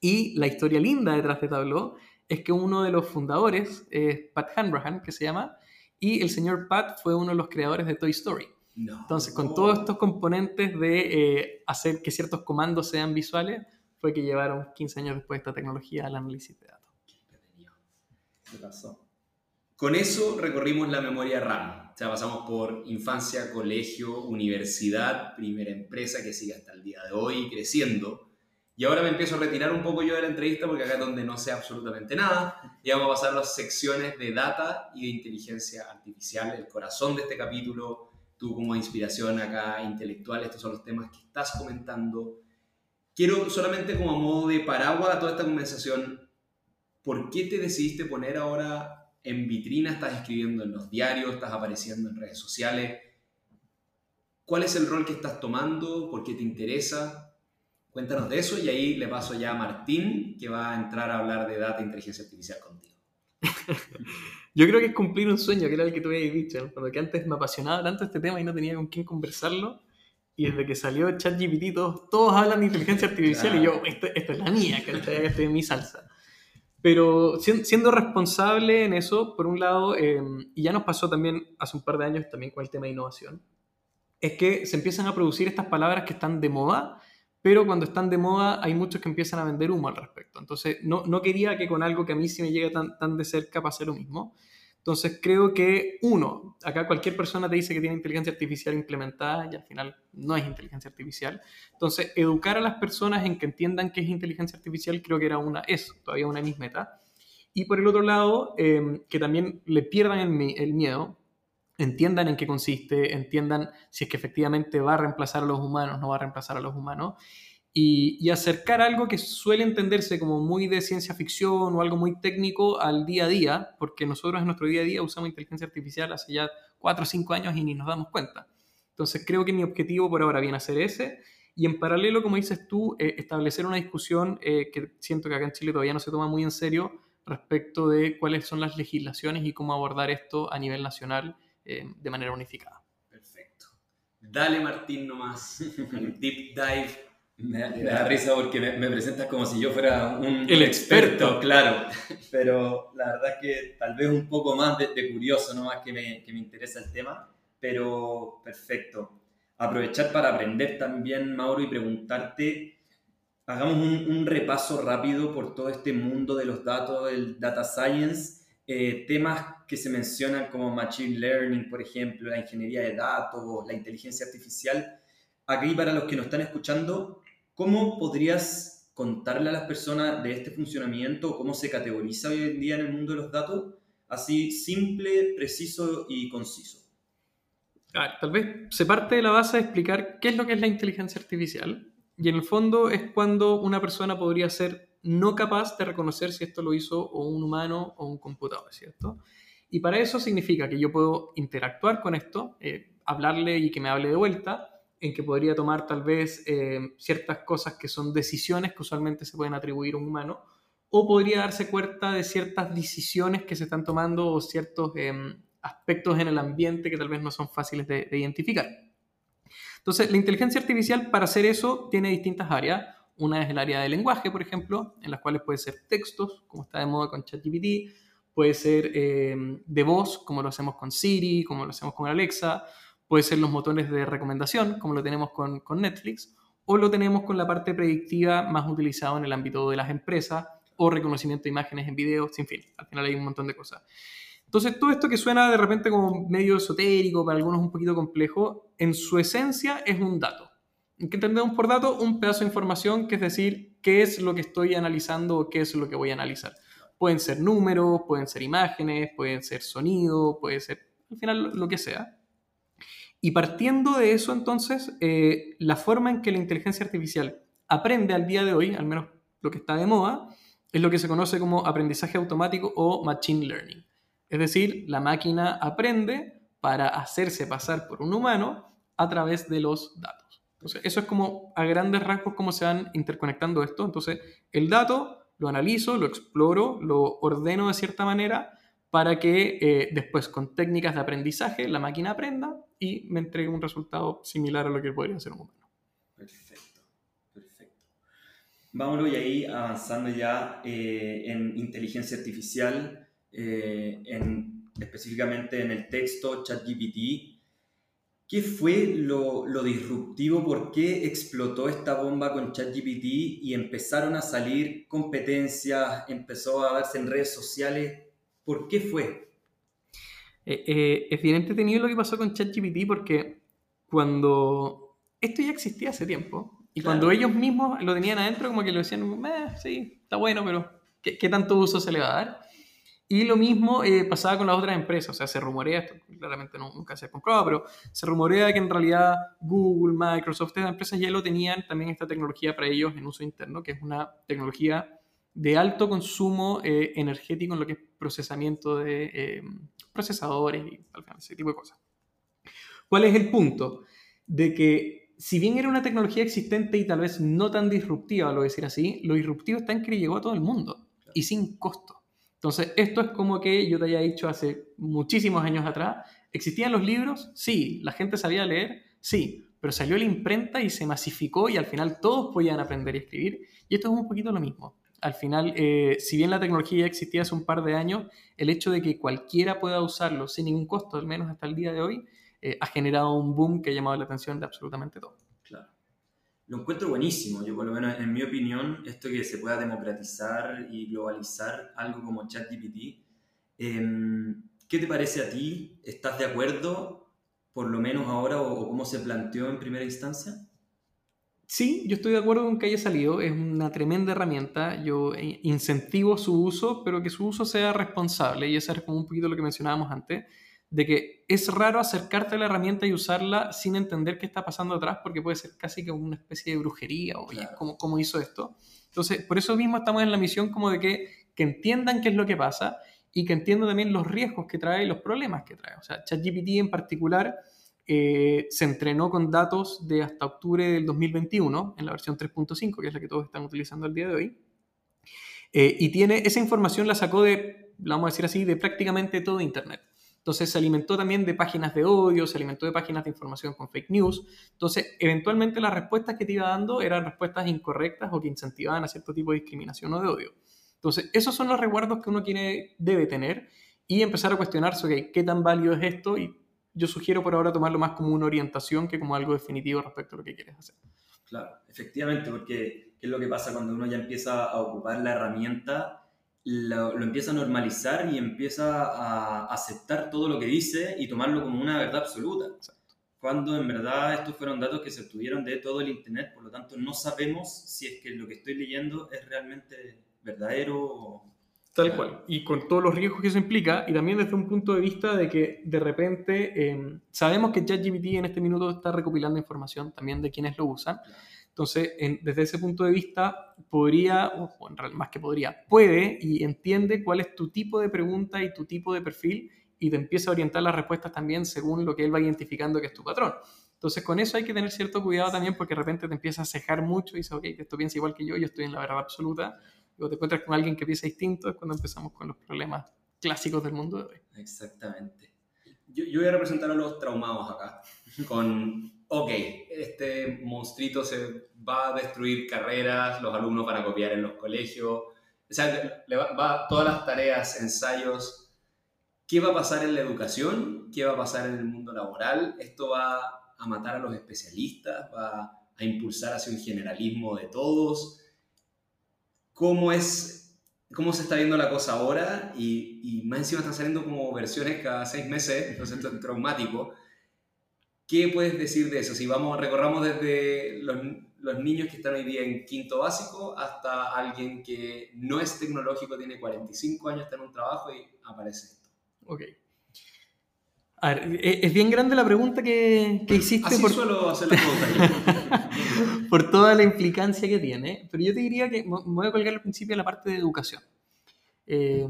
Y la historia linda detrás de Tableau es que uno de los fundadores es Pat Hanrahan, que se llama, y el señor Pat fue uno de los creadores de Toy Story. Entonces, con todos estos componentes de eh, hacer que ciertos comandos sean visuales, fue que llevaron 15 años después esta tecnología al análisis de datos. ¿Qué pasó? Con eso recorrimos la memoria RAM. O sea, pasamos por infancia, colegio, universidad, primera empresa que sigue hasta el día de hoy creciendo y ahora me empiezo a retirar un poco yo de la entrevista porque acá es donde no sé absolutamente nada. Y vamos a pasar las secciones de data y de inteligencia artificial, el corazón de este capítulo. Tú como inspiración acá intelectual, estos son los temas que estás comentando. Quiero solamente como modo de paraguas a toda esta conversación, ¿por qué te decidiste poner ahora en vitrina? ¿Estás escribiendo en los diarios? ¿Estás apareciendo en redes sociales? ¿Cuál es el rol que estás tomando? ¿Por qué te interesa? Cuéntanos de eso y ahí le paso ya a Martín, que va a entrar a hablar de data e inteligencia artificial contigo. Yo creo que es cumplir un sueño, que era el que tú habías dicho, cuando que antes me apasionaba tanto este tema y no tenía con quién conversarlo. Y desde que salió ChatGPT, todos, todos hablan de inteligencia artificial y yo, esto, es la mía, que esta es mi salsa. Pero siendo responsable en eso, por un lado, em, y ya nos pasó también hace un par de años también con el tema de innovación, es que se empiezan a producir estas palabras que están de moda pero cuando están de moda hay muchos que empiezan a vender humo al respecto. Entonces, no, no quería que con algo que a mí sí me llegue tan, tan de cerca pase lo mismo. Entonces, creo que, uno, acá cualquier persona te dice que tiene inteligencia artificial implementada y al final no es inteligencia artificial. Entonces, educar a las personas en que entiendan qué es inteligencia artificial creo que era una, es todavía una de mis metas. Y por el otro lado, em, que también le pierdan el, el miedo, entiendan en qué consiste, entiendan si es que efectivamente va a reemplazar a los humanos, no va a reemplazar a los humanos, y, acercar algo que suele entenderse como muy de ciencia ficción o algo muy técnico al día a día, porque nosotros en nuestro día a día usamos inteligencia artificial hace ya 4 o 5 años y ni nos damos cuenta. Entonces creo que mi objetivo por ahora viene a ser ese, y en paralelo, como dices tú, eh, establecer una discusión eh, que siento que acá en Chile todavía no se toma muy en serio respecto de cuáles son las legislaciones y cómo abordar esto a nivel nacional eh, de manera unificada. Perfecto. Dale Martín nomás, el deep dive. Me, da risa porque me, presentas como si yo fuera un el experto, claro. Pero la verdad es que tal vez un poco más de, curioso, no más que me, que me interesa el tema. Pero perfecto. Aprovechar para aprender también, Mauro, y preguntarte hagamos un, un, repaso rápido por todo este mundo de los datos, el data science, eh, temas que se mencionan como Machine Learning, por ejemplo, la ingeniería de datos, la inteligencia artificial. Aquí, para los que nos están escuchando, ¿cómo podrías contarle a las personas de este funcionamiento, cómo se categoriza hoy en día en el mundo de los datos? Así, simple, preciso y conciso. Ah, tal vez se parte de la base de explicar qué es lo que es la inteligencia artificial. Y en el fondo es cuando una persona podría ser no capaz de reconocer si esto lo hizo o un humano o un computador, ¿cierto? Y para eso significa que yo puedo interactuar con esto, eh, hablarle y que me hable de vuelta, en que podría tomar tal vez eh, ciertas cosas que son decisiones que usualmente se pueden atribuir a un humano, o podría darse cuenta de ciertas decisiones que se están tomando o ciertos em, aspectos en el ambiente que tal vez no son fáciles de identificar. Entonces, la inteligencia artificial para hacer eso tiene distintas áreas. Una es el área de lenguaje, por ejemplo, en las cuales puede ser textos, como está de moda con ChatGPT, puede ser eh, de voz, como lo hacemos con Siri, como lo hacemos con Alexa, puede ser los motores de recomendación, como lo tenemos con, con Netflix, o lo tenemos con la parte predictiva más utilizada en el ámbito de las empresas, o reconocimiento de imágenes en videos, en fin, al final hay un montón de cosas. Entonces, todo esto que suena de repente como medio esotérico, para algunos un poquito complejo, en su esencia es un dato. ¿Qué entendemos por dato? Un pedazo de información, que es decir, qué es lo que estoy analizando o qué es lo que voy a analizar. Pueden ser números, pueden ser imágenes, pueden ser sonido, puede ser al final lo que sea. Y partiendo de eso, entonces, eh, la forma en que la inteligencia artificial aprende al día de hoy, al menos lo que está de moda, es lo que se conoce como aprendizaje automático o machine learning. Es decir, la máquina aprende para hacerse pasar por un humano a través de los datos. Entonces, eso es como a grandes rasgos cómo se van interconectando esto. Entonces, el dato lo analizo, lo exploro, lo ordeno de cierta manera para que eh, después con técnicas de aprendizaje la máquina aprenda y me entregue un resultado similar a lo que podría hacer un humano. Perfecto, perfecto. Vámonos y ahí avanzando ya eh, en inteligencia artificial, eh, en, específicamente en el texto ChatGPT. ¿Qué fue lo, lo, disruptivo? ¿Por qué explotó esta bomba con ChatGPT y empezaron a salir competencias, empezó a darse en redes sociales? ¿Por qué fue? Eh, eh, es bien entretenido lo que pasó con ChatGPT porque cuando esto ya existía hace tiempo y cuando ellos mismos lo tenían adentro como que lo decían, eh, sí, está bueno, pero ¿qué, ¿qué, tanto uso se le va a dar? Y lo mismo eh, pasaba con las otras empresas, o sea, se rumorea, esto claramente no, nunca se ha comprobado, pero se rumorea que en realidad Google, Microsoft, estas empresas ya lo tenían también esta tecnología para ellos en uso interno, que es una tecnología de alto consumo eh, energético en lo que es procesamiento de eh, procesadores y al final ese tipo de cosas. ¿Cuál es el punto? De que si bien era una tecnología existente y tal vez no tan disruptiva, lo decir así, lo disruptivo está en que llegó a todo el mundo y sin costo. Entonces, esto es como que yo te haya dicho hace muchísimos años atrás, ¿existían los libros? Sí. ¿La gente sabía leer? Sí. Pero salió la imprenta y se masificó y al final todos podían aprender y escribir. Y esto es un poquito lo mismo. Al final, eh, si bien la tecnología ya existía hace un par de años, el hecho de que cualquiera pueda usarlo sin ningún costo, al menos hasta el día de hoy, eh, ha generado un boom que ha llamado la atención de absolutamente todo. Lo encuentro buenísimo. Yo, por lo menos, en mi opinión, esto que se pueda democratizar y globalizar algo como ChatGPT. Eh, ¿Qué te parece a ti? ¿Estás de acuerdo, por lo menos ahora, o, o, cómo se planteó en primera instancia? Sí, yo estoy de acuerdo con que haya salido. Es una tremenda herramienta. Yo eh, incentivo su uso, pero que su uso sea responsable. Y eso es como un poquito lo que mencionábamos antes de que es raro acercarte a la herramienta y usarla sin entender qué está pasando atrás, porque puede ser casi que una especie de brujería, o claro. ¿cómo, ¿cómo, hizo esto? Entonces, por eso mismo estamos en la misión como de que, que entiendan qué es lo que pasa y que entiendan también los riesgos que trae y los problemas que trae. O sea, ChatGPT en particular eh, se entrenó con datos de hasta octubre del 2021, en la versión 3.5, que es la que todos están utilizando el día de hoy. Eh, y tiene esa información la sacó de, vamos a decir así, de prácticamente todo Internet. Entonces se alimentó también de páginas de odio, se alimentó de páginas de información con fake news. Entonces, eventualmente las respuestas que te iba dando eran respuestas incorrectas o que incentivaban a cierto tipo de discriminación o de odio. Entonces, esos son los recuerdos que uno tiene, debe tener y empezar a cuestionarse, okay, ¿qué tan válido es esto? Y yo sugiero por ahora tomarlo más como una orientación que como algo definitivo respecto a lo que quieres hacer. Claro, efectivamente, porque ¿qué es lo que pasa cuando uno ya empieza a ocupar la herramienta? Lo, lo, empieza a normalizar y empieza a aceptar todo lo que dice y tomarlo como una verdad absoluta. Exacto. Cuando en verdad estos fueron datos que se obtuvieron de todo el Internet, por lo tanto no sabemos si es que lo que estoy leyendo es realmente verdadero o... Tal cual, y con todos los riesgos que eso implica, y también desde un punto de vista de que de repente eh, sabemos que ChatGPT en este minuto está recopilando información también de quienes lo usan. Claro entonces, en, desde ese punto de vista, podría, o en realidad más que podría, puede y entiende cuál es tu tipo de pregunta y tu tipo de perfil y te empieza a orientar las respuestas también según lo que él va identificando que es tu patrón. Entonces, con eso hay que tener cierto cuidado también porque de repente te empieza a cejar mucho y dices, ok, esto piensa igual que yo, yo estoy en la verdad absoluta. Y te encuentras con alguien que piensa distinto, es cuando empezamos con los problemas clásicos del mundo de hoy. Exactamente. Yo, yo voy a representar a los traumados acá, con ok, este monstruito se va a destruir carreras, los alumnos van a copiar en los colegios, o sea, le va, todas las tareas, ensayos, ¿qué va a pasar en la educación? ¿Qué va a pasar en el mundo laboral? ¿Esto va a matar a los especialistas? ¿Va a impulsar hacia un generalismo de todos? ¿Cómo es cómo se está viendo la cosa ahora y, y, más encima están saliendo como versiones cada seis meses, entonces es traumático. ¿Qué puedes decir de eso? Si vamos, recorramos desde los, los, niños que están hoy día en quinto básico hasta alguien que no es tecnológico, tiene 45 años, está en un trabajo y aparece esto. Ok. A ver, e- es bien grande la pregunta que, que hiciste Así por, suelo hacer las preguntas yo. por toda la implicancia que tiene, pero yo te diría que me voy a colgar al principio la parte de educación. Eh,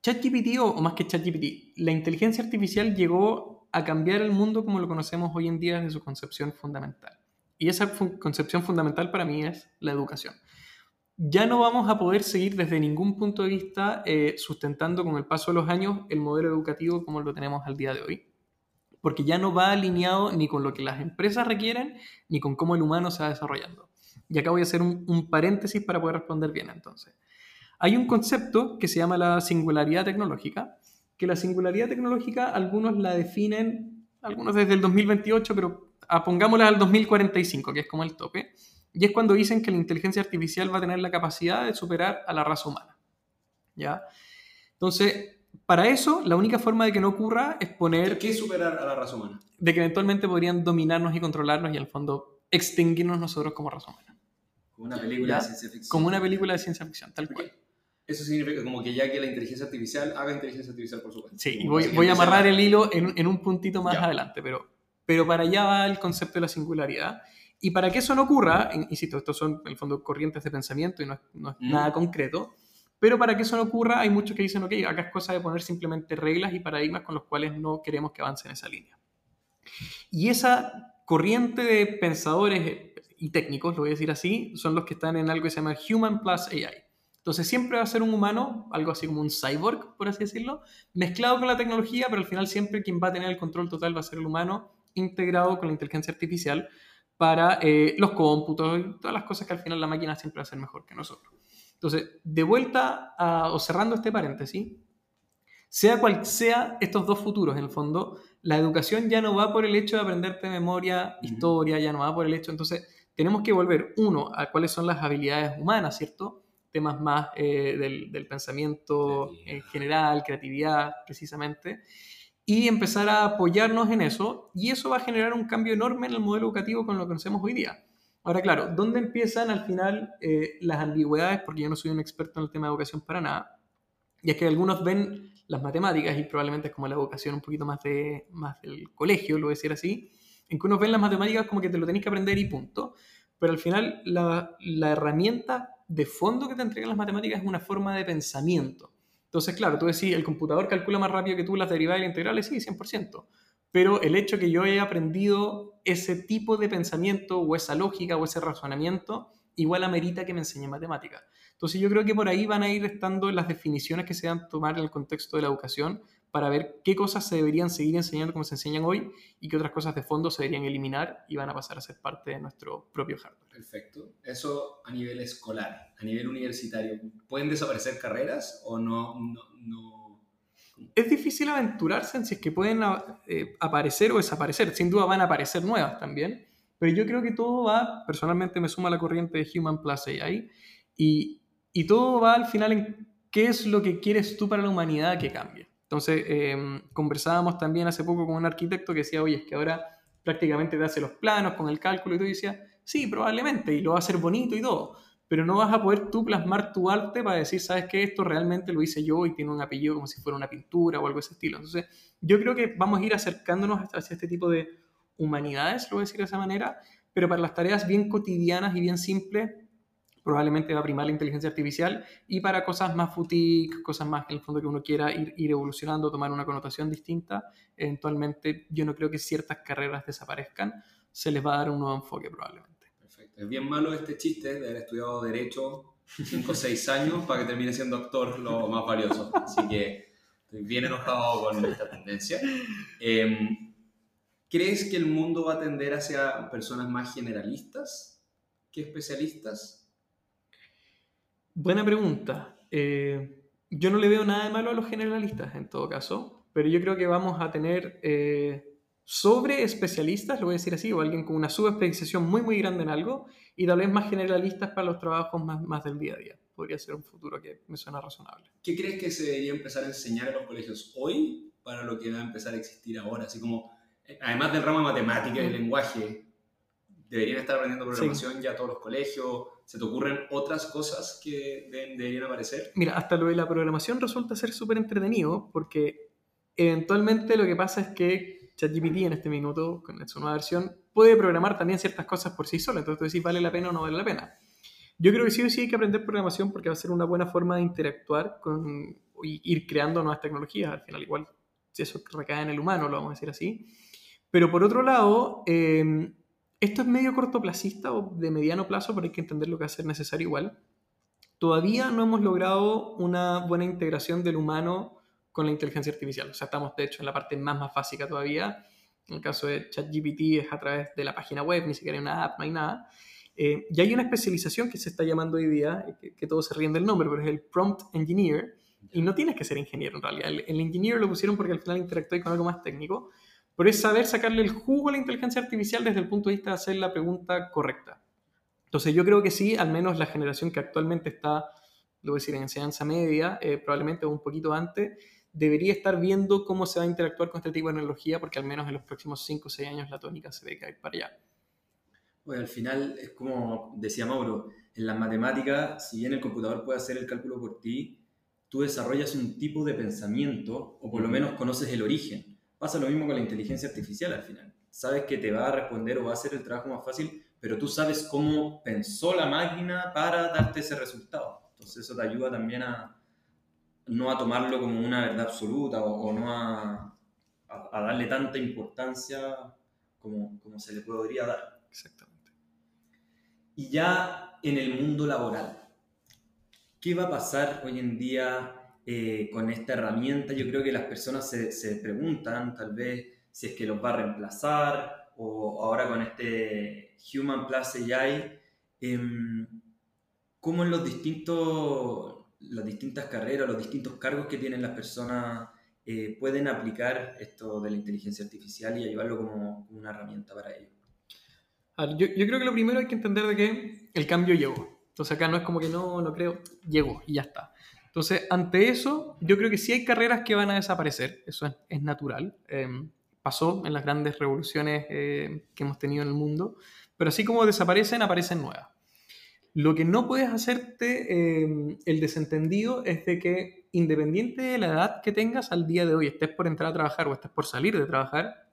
ChatGPT, o, o más que ChatGPT, la inteligencia artificial llegó a cambiar el mundo como lo conocemos hoy en día desde su concepción fundamental. Y esa concepción fundamental para mí es la educación. Ya no vamos a poder seguir desde ningún punto de vista eh, sustentando con el paso de los años el modelo educativo como lo tenemos al día de hoy, porque ya no va alineado ni con lo que las empresas requieren, ni con cómo el humano se va desarrollando. Y acá voy a hacer un paréntesis para poder responder bien entonces. Hay un concepto que se llama la singularidad tecnológica, que la singularidad tecnológica algunos la definen, algunos desde el 2028, pero ah, pongámosla al 2045, que es como el tope, y es cuando dicen que la inteligencia artificial va a tener la capacidad de superar a la raza humana. ¿Ya? Entonces, para eso, la única forma de que no ocurra es poner ¿Qué superar a la raza humana? de que eventualmente podrían dominarnos y controlarnos y al fondo extinguirnos nosotros como raza humana. Como una película ¿Ya? de ciencia ficción. Como una película de ciencia ficción, tal cual. Eso significa como que ya que la inteligencia artificial haga inteligencia artificial por su cuenta. Sí, y voy, voy a amarrar el hilo en, en un puntito más Ya. adelante, pero, pero para allá va el concepto de la singularidad. Y para que eso no ocurra, in- insisto, estos son en el fondo corrientes de pensamiento y no es, no es Mm. nada concreto, pero para que eso no ocurra hay muchos que dicen, ok, acá es cosa de poner simplemente reglas y paradigmas con los cuales no queremos que avance en esa línea. Y esa corriente de pensadores y técnicos, lo voy a decir así, son los que están en algo que se llama Human Plus AI. Entonces siempre va a ser un humano, algo así como un cyborg, por así decirlo, mezclado con la tecnología, pero al final siempre quien va a tener el control total va a ser el humano, integrado con la inteligencia artificial para eh, los cómputos y todas las cosas que al final la máquina siempre va a ser mejor que nosotros. Entonces, de vuelta a, o cerrando este paréntesis, sea cual sea estos dos futuros, en el fondo, la educación ya no va por el hecho de aprenderte de memoria, historia, ya no va por el hecho. Entonces, tenemos que volver, uno, a cuáles son las habilidades humanas, ¿cierto? Temas más eh, del, del pensamiento en general, creatividad, precisamente, y empezar a apoyarnos en eso, y eso va a generar un cambio enorme en el modelo educativo con lo que conocemos hoy día. Ahora, claro, ¿dónde empiezan al final eh, las ambigüedades? Porque yo no soy un experto en el tema de educación para nada. Y es que algunos ven las matemáticas, y probablemente es como la educación un poquito más, de, más del colegio, lo voy a decir así, en que unos ven las matemáticas como que te lo tenés que aprender y punto. Pero al final la, la herramienta de fondo que te entregan las matemáticas es una forma de pensamiento. Entonces, claro, tú decís, el computador calcula más rápido que tú las derivadas y las integrales, sí, 100%. Pero el hecho que yo haya aprendido ese tipo de pensamiento o esa lógica o ese razonamiento, igual amerita que me enseñe matemáticas. Entonces yo creo que por ahí van a ir estando las definiciones que se van a tomar en el contexto de la educación para ver qué cosas se deberían seguir enseñando como se enseñan hoy y qué otras cosas de fondo se deberían eliminar y van a pasar a ser parte de nuestro propio hardware. Perfecto. Eso a nivel escolar, a nivel universitario. ¿Pueden desaparecer carreras o no? no, no? Es difícil aventurarse en si es que pueden eh, aparecer o desaparecer. Sin duda van a aparecer nuevas también. Pero yo creo que todo va, personalmente me suma la corriente de Human Plus AI y, y todo va al final en qué es lo que quieres tú para la humanidad que cambie. Entonces, eh, conversábamos también hace poco con un arquitecto que decía, oye, es que ahora prácticamente te hace los planos con el cálculo y tú decías, sí, probablemente, y lo va a hacer bonito y todo, pero no vas a poder tú plasmar tu arte para decir, sabes que esto realmente lo hice yo y tiene un apellido como si fuera una pintura o algo de ese estilo. Entonces, yo creo que vamos a ir acercándonos hacia este tipo de humanidades, lo voy a decir de esa manera, pero para las tareas bien cotidianas y bien simples, probablemente va a primar la inteligencia artificial y para cosas más boutique, cosas más en el fondo que uno quiera ir, ir evolucionando, tomar una connotación distinta, eventualmente yo no creo que ciertas carreras desaparezcan, se les va a dar un nuevo enfoque probablemente. Perfecto. Es bien malo este chiste de haber estudiado Derecho 5 o 6 años para que termine siendo actor lo más valioso. Así que estoy bien enojado con esta tendencia. Eh, ¿Crees que el mundo va a tender hacia personas más generalistas que especialistas? Buena pregunta. Eh, yo no le veo nada de malo a los generalistas en todo caso, pero yo creo que vamos a tener eh, sobre especialistas, lo voy a decir así, o alguien con una subespecialización muy muy grande en algo, y tal vez más generalistas para los trabajos más, más del día a día. Podría ser un futuro que me suena razonable. ¿Qué crees que se debería empezar a enseñar en los colegios hoy para lo que va a empezar a existir ahora? Así como, eh, además del ramo de matemática y lenguaje, deberían estar aprendiendo programación sí. ya todos los colegios. ¿Se te ocurren otras cosas que deben, deberían aparecer? Mira, hasta lo de la programación resulta ser súper entretenido porque eventualmente lo que pasa es que ChatGPT en este minuto, con su nueva versión, puede programar también ciertas cosas por sí sola. Entonces tú decís, ¿vale la pena o no vale la pena? Yo creo que sí o sí hay que aprender programación porque va a ser una buena forma de interactuar con y ir creando nuevas tecnologías. Al final, igual, si eso recae en el humano, lo vamos a decir así. Pero por otro lado, em, esto es medio cortoplacista o de mediano plazo, pero hay que entender lo que va a ser necesario igual. Todavía no hemos logrado una buena integración del humano con la inteligencia artificial. O sea, estamos de hecho en la parte más, más básica todavía. En el caso de ChatGPT es a través de la página web, ni siquiera hay una app, no hay nada. Eh, y hay una especialización que se está llamando hoy día, eh, que, que todos se ríen del nombre, pero es el Prompt Engineer. Y no tienes que ser ingeniero en realidad. El, el engineer lo pusieron porque al final interactúa con algo más técnico pero es saber sacarle el jugo a la inteligencia artificial desde el punto de vista de hacer la pregunta correcta. Entonces yo creo que sí, al menos la generación que actualmente está, lo voy a decir, en enseñanza media, eh, probablemente un poquito antes, debería estar viendo cómo se va a interactuar con este tipo de tecnología, porque al menos en los próximos 5 o 6 años la tónica se ve caer para allá. Bueno, al final es como decía Mauro, en las matemáticas, si bien el computador puede hacer el cálculo por ti, tú desarrollas un tipo de pensamiento, o por lo menos conoces el origen. Pasa lo mismo con la inteligencia artificial al final. Sabes que te va a responder o va a hacer el trabajo más fácil, pero tú sabes cómo pensó la máquina para darte ese resultado. Entonces eso te ayuda también a no a tomarlo como una verdad absoluta o, no a, a, darle tanta importancia como, como se le podría dar. Exactamente. Y ya en el mundo laboral, ¿qué va a pasar hoy en día eh, con esta herramienta. Yo creo que las personas se, se, preguntan tal vez si es que los va a reemplazar o ahora con este Human Plus AI, eh, cómo en los distintos, las distintas carreras, los distintos cargos que tienen las personas eh, pueden aplicar esto de la inteligencia artificial y llevarlo como una herramienta para ello. yo, yo, creo que lo primero hay que entender de que el cambio llegó. Entonces acá no es como que no, no creo, llegó y ya está. Entonces, ante eso, yo creo que sí hay carreras que van a desaparecer, eso es, natural. Em, pasó en las grandes revoluciones eh, que hemos tenido en el mundo, pero así como desaparecen, aparecen nuevas. Lo que no puedes hacerte em, el desentendido es de que independiente de la edad que tengas al día de hoy, estés por entrar a trabajar o estés por salir de trabajar,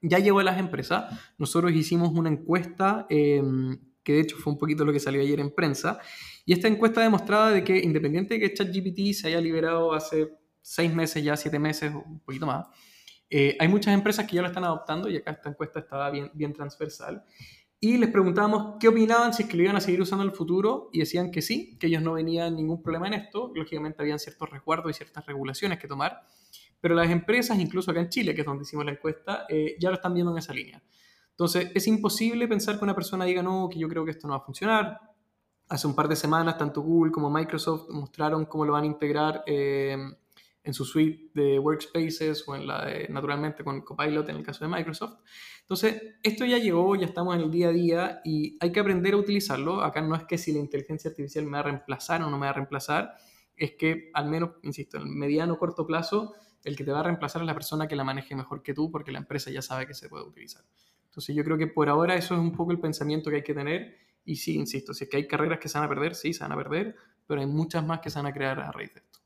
ya llegó a las empresas. Nosotros hicimos una encuesta em, que de hecho fue un poquito lo que salió ayer en prensa, y esta encuesta demostraba de que independiente de que ChatGPT se haya liberado hace seis meses, ya siete meses, o un poquito más, eh, hay muchas empresas que ya lo están adoptando y acá esta encuesta estaba bien, bien transversal. Y les preguntábamos qué opinaban, si es que lo iban a seguir usando en el futuro, y decían que sí, que ellos no venían ningún problema en esto. Lógicamente habían ciertos resguardos y ciertas regulaciones que tomar, pero las empresas, incluso acá en Chile, que es donde hicimos la encuesta, eh, ya lo están viendo en esa línea. Entonces, es imposible pensar que una persona diga, no, que yo creo que esto no va a funcionar, hace un par de semanas tanto Google como Microsoft mostraron cómo lo van a integrar eh, en su suite de workspaces o en la de, naturalmente con Copilot en el caso de Microsoft. Entonces, esto ya llegó, ya estamos en el día a día y hay que aprender a utilizarlo. Acá no es que si la inteligencia artificial me va a reemplazar o no me va a reemplazar, es que al menos, insisto, en el mediano o corto plazo, el que te va a reemplazar es la persona que la maneje mejor que tú porque la empresa ya sabe que se puede utilizar. Entonces, yo creo que por ahora eso es un poco el pensamiento que hay que tener y sí, insisto, si es que hay carreras que se van a perder, sí, se van a perder, pero hay muchas más que se van a crear a raíz de esto.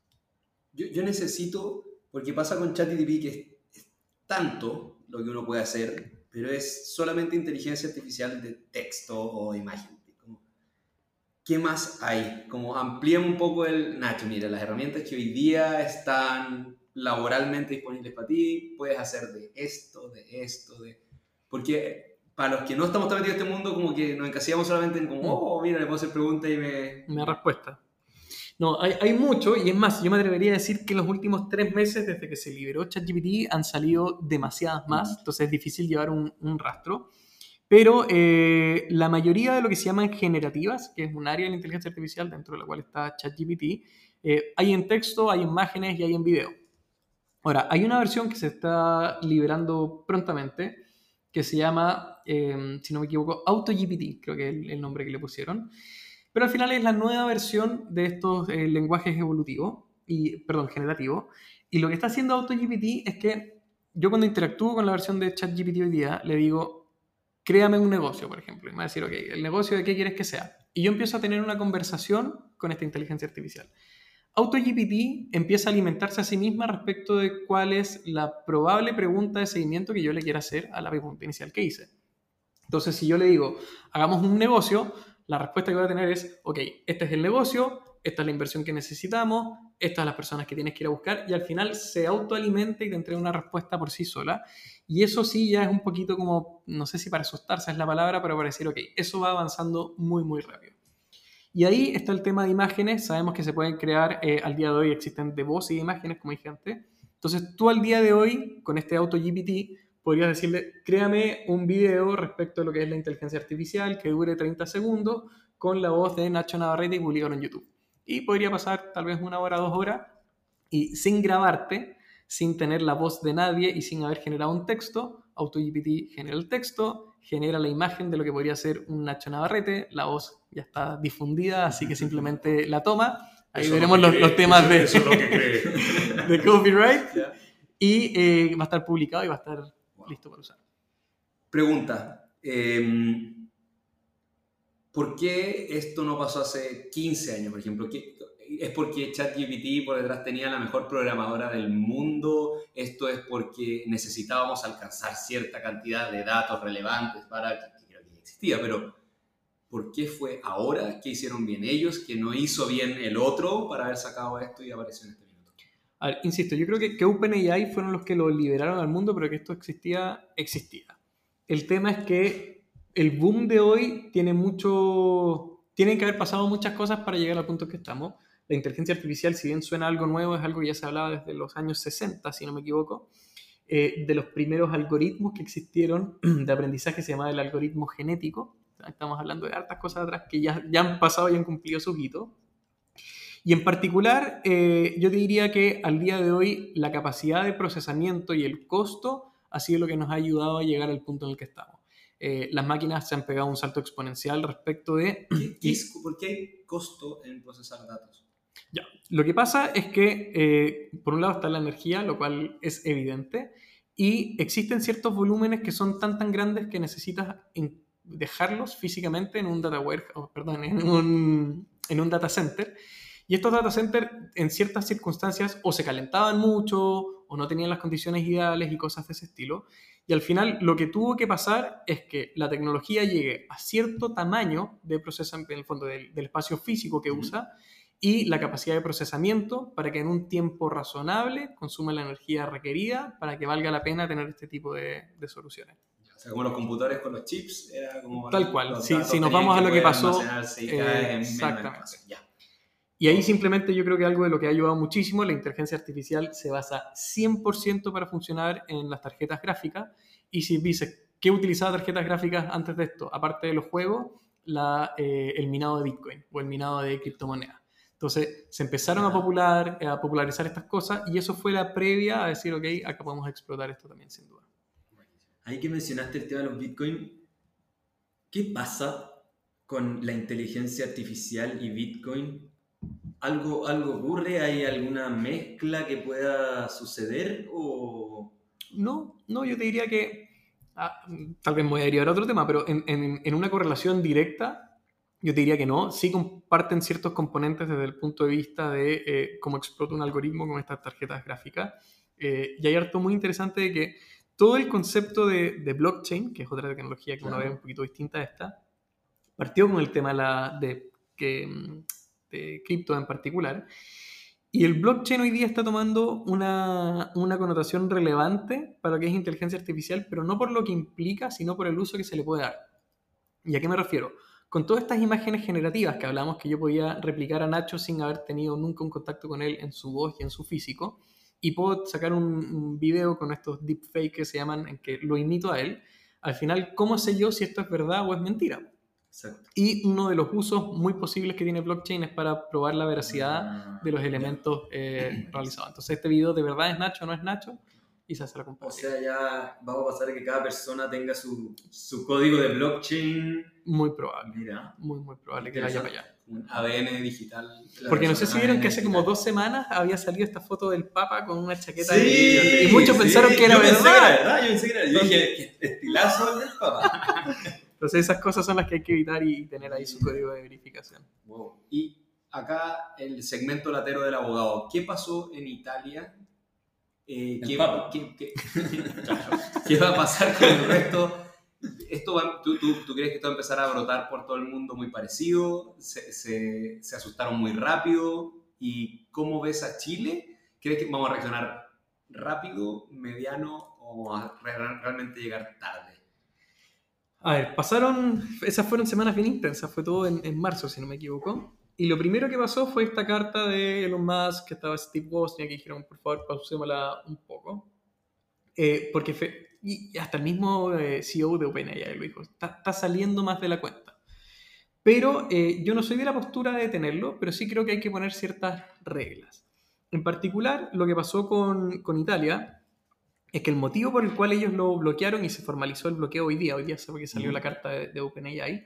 Yo, yo necesito, porque pasa con ChatGPT que es, tanto lo que uno puede hacer, pero es solamente inteligencia artificial de texto o imagen. ¿Qué más hay? Como amplíame un poco el... Nacho, mira, las herramientas que hoy día están laboralmente disponibles para ti, puedes hacer de esto, de esto, de... Porque para los que no estamos tan metidos en este mundo, como que nos encasillamos solamente en como, mm. oh, mira, le puedo hacer preguntas y me... Me da respuesta. No, hay, hay, mucho, y es más, yo me atrevería a decir que en los últimos tres meses, desde que se liberó ChatGPT, han salido demasiadas más, mm. entonces es difícil llevar un, un rastro. Pero eh, la mayoría de lo que se llaman generativas, que es un área de la inteligencia artificial dentro de la cual está ChatGPT, eh, hay en texto, hay imágenes y hay en video. Ahora, hay una versión que se está liberando prontamente, que se llama, em, si no me equivoco, AutoGPT, creo que es el, nombre que le pusieron. Pero al final es la nueva versión de estos eh, lenguajes evolutivos, y, perdón, generativos. Y lo que está haciendo AutoGPT es que yo cuando interactúo con la versión de ChatGPT hoy día, le digo, créame un negocio, por ejemplo. Y me va a decir, ok, ¿el negocio de qué quieres que sea? Y yo empiezo a tener una conversación con esta inteligencia artificial. AutoGPT empieza a alimentarse a sí misma respecto de cuál es la probable pregunta de seguimiento que yo le quiera hacer a la pregunta inicial que hice. Entonces, si yo le digo, hagamos un negocio, la respuesta que voy a tener es, ok, este es el negocio, esta es la inversión que necesitamos, estas son las personas que tienes que ir a buscar, y al final se autoalimenta y te entrega una respuesta por sí sola. Y eso sí ya es un poquito como, no sé si para asustarse es la palabra, pero para decir, ok, eso va avanzando muy, muy rápido. Y ahí está el tema de imágenes. Sabemos que se pueden crear, eh, al día de hoy existen de voz y de imágenes, como dije antes. Entonces tú al día de hoy, con este auto GPT, podrías decirle, créame un video respecto a lo que es la inteligencia artificial que dure 30 segundos con la voz de Nacho Navarrete y publicarlo en YouTube. Y podría pasar tal vez una hora, dos horas, y sin grabarte, sin tener la voz de nadie y sin haber generado un texto, AutoGPT genera el texto, genera la imagen de lo que podría ser un Nacho Navarrete, la voz ya está difundida, así que simplemente la toma. Ahí veremos los, temas de, de copyright. Y eh, va a estar publicado y va a estar listo para usar. Pregunta. Em, ¿Por qué esto no pasó hace 15 años, por ejemplo? ¿Es porque ChatGPT por detrás tenía la mejor programadora del mundo? ¿Esto es porque necesitábamos alcanzar cierta cantidad de datos relevantes para que, creo que existía? Pero ¿por qué fue ahora que hicieron bien ellos, que no hizo bien el otro para haber sacado esto y apareció en este minuto? A ver, insisto, yo creo que, que OpenAI fueron los que lo liberaron al mundo, pero que esto existía, existía. El tema es que el boom de hoy tiene mucho, tienen que haber pasado muchas cosas para llegar al punto que estamos. La inteligencia artificial, si bien suena algo nuevo, es algo que ya se hablaba desde los años 60, si no me equivoco. Eh, de los primeros algoritmos que existieron de aprendizaje se llama el algoritmo genético. Estamos hablando de hartas cosas atrás que ya, ya han pasado y han cumplido su hitos. Y en particular, eh, yo diría que al día de hoy la capacidad de procesamiento y el costo ha sido lo que nos ha ayudado a llegar al punto en el que estamos. Eh, las máquinas se han pegado un salto exponencial respecto de... ¿Por qué hay costo en procesar datos? Ya, lo que pasa es que eh, por un lado está la energía, lo cual es evidente, y existen ciertos volúmenes que son tan tan grandes que necesitas dejarlos físicamente en un data warehouse, perdón, en un, en un data center. Y estos data centers en ciertas circunstancias o se calentaban mucho o no tenían las condiciones ideales y cosas de ese estilo. Y al final lo que tuvo que pasar es que la tecnología llegue a cierto tamaño de procesamiento, en el fondo del, espacio físico que usa, y la capacidad de procesamiento para que en un tiempo razonable consuma la energía requerida para que valga la pena tener este tipo de, soluciones. O sea, como los computadores con los chips, era como... Tal cual, si, si nos vamos a lo que pasó... Eh, exactamente. Y ahí simplemente yo creo que algo de lo que ha ayudado muchísimo, la inteligencia artificial se basa 100% para funcionar en las tarjetas gráficas. Y si dices, ¿qué utilizaba tarjetas gráficas antes de esto? Aparte de los juegos, la, eh, el minado de Bitcoin o el minado de criptomonedas. Entonces se empezaron a, popular, a popularizar estas cosas y eso fue la previa a decir, ok, acá podemos explotar esto también sin duda. Ahí que mencionaste el tema de los Bitcoin, ¿qué pasa con la inteligencia artificial y Bitcoin ¿Algo, ¿Algo ocurre? ¿Hay alguna mezcla que pueda suceder? O... No, no, yo te diría que, ah, tal vez me voy a derivar a otro tema, pero en, en, una correlación directa, yo te diría que no. Sí comparten ciertos componentes desde el punto de vista de eh, cómo explota un algoritmo con estas tarjetas gráficas. Eh, y hay harto muy interesante de que todo el concepto de, de blockchain, que es otra tecnología que uno ve un poquito distinta a esta, partió con el tema la, de mm, de cripto en particular. Y el blockchain hoy día está tomando una, una, connotación relevante para lo que es inteligencia artificial, pero no por lo que implica, sino por el uso que se le puede dar. ¿Y a qué me refiero? Con todas estas imágenes generativas que hablamos que yo podía replicar a Nacho sin haber tenido nunca un contacto con él en su voz y en su físico, y puedo sacar un, un video con estos deepfakes que se llaman, en que lo imito a él, al final, ¿cómo sé yo si esto es verdad o es mentira? Y uno de los usos muy posibles que tiene blockchain es para probar la veracidad de los elementos eh, realizados. Entonces, este video de verdad es Nacho o no es Nacho y se hace la comparación. O sea, ya vamos a pasar a que cada persona tenga su, su código de blockchain. Muy probable. Mira. Muy, muy probable que vaya para allá. Un ADN digital. Porque no sé si vieron que hace como dos semanas había salido esta foto del Papa con una chaqueta de... Y muchos pensaron que era yo verdad. Pensé que era verdad. Yo pensé que era Yo dije, estilazo el del Papa. Entonces esas cosas son las que hay que evitar y tener ahí su código de verificación. Y acá el segmento latero del abogado. ¿Qué pasó en Italia? Eh, ¿qué, Papa. qué- qué- claro, ¿qué va a pasar con el resto? Esto va- ¿tú, tú, tú crees que esto va a empezar a brotar por todo el mundo muy parecido? ¿Se, se- se asustaron muy rápido? ¿Y cómo ves a Chile? ¿Crees que vamos a reaccionar rápido, mediano o a re- realmente llegar tarde? A ver, pasaron, esas fueron semanas bien intensas, fue todo en, en marzo, si no me equivoco. Y lo primero que pasó fue esta carta de Elon Musk, que estaba Steve Wozniak, que dijeron, por favor, pausémosla un poco. Eh, porque fe- y hasta el mismo eh, CEO de OpenAI lo dijo, está, está saliendo más de la cuenta. Pero eh, yo no soy de la postura de detenerlo, pero sí creo que hay que poner ciertas reglas. En particular, lo que pasó con, con Italia es que el motivo por el cual ellos lo bloquearon y se formalizó el bloqueo hoy día, hoy día sabe que salió la carta de, de OpenAI,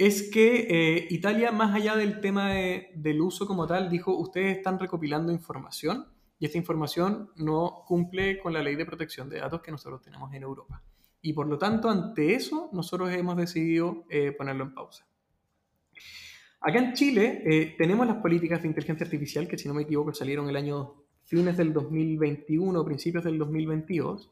es que eh, Italia, más allá del tema de- del uso como tal, dijo, ustedes están recopilando información y esta información no cumple con la ley de protección de datos que nosotros tenemos en Europa. Y por lo tanto, ante eso, nosotros hemos decidido eh, ponerlo en pausa. Acá en Chile eh, tenemos las políticas de inteligencia artificial que, si no me equivoco, salieron el año fines del 2021, principios del 2022,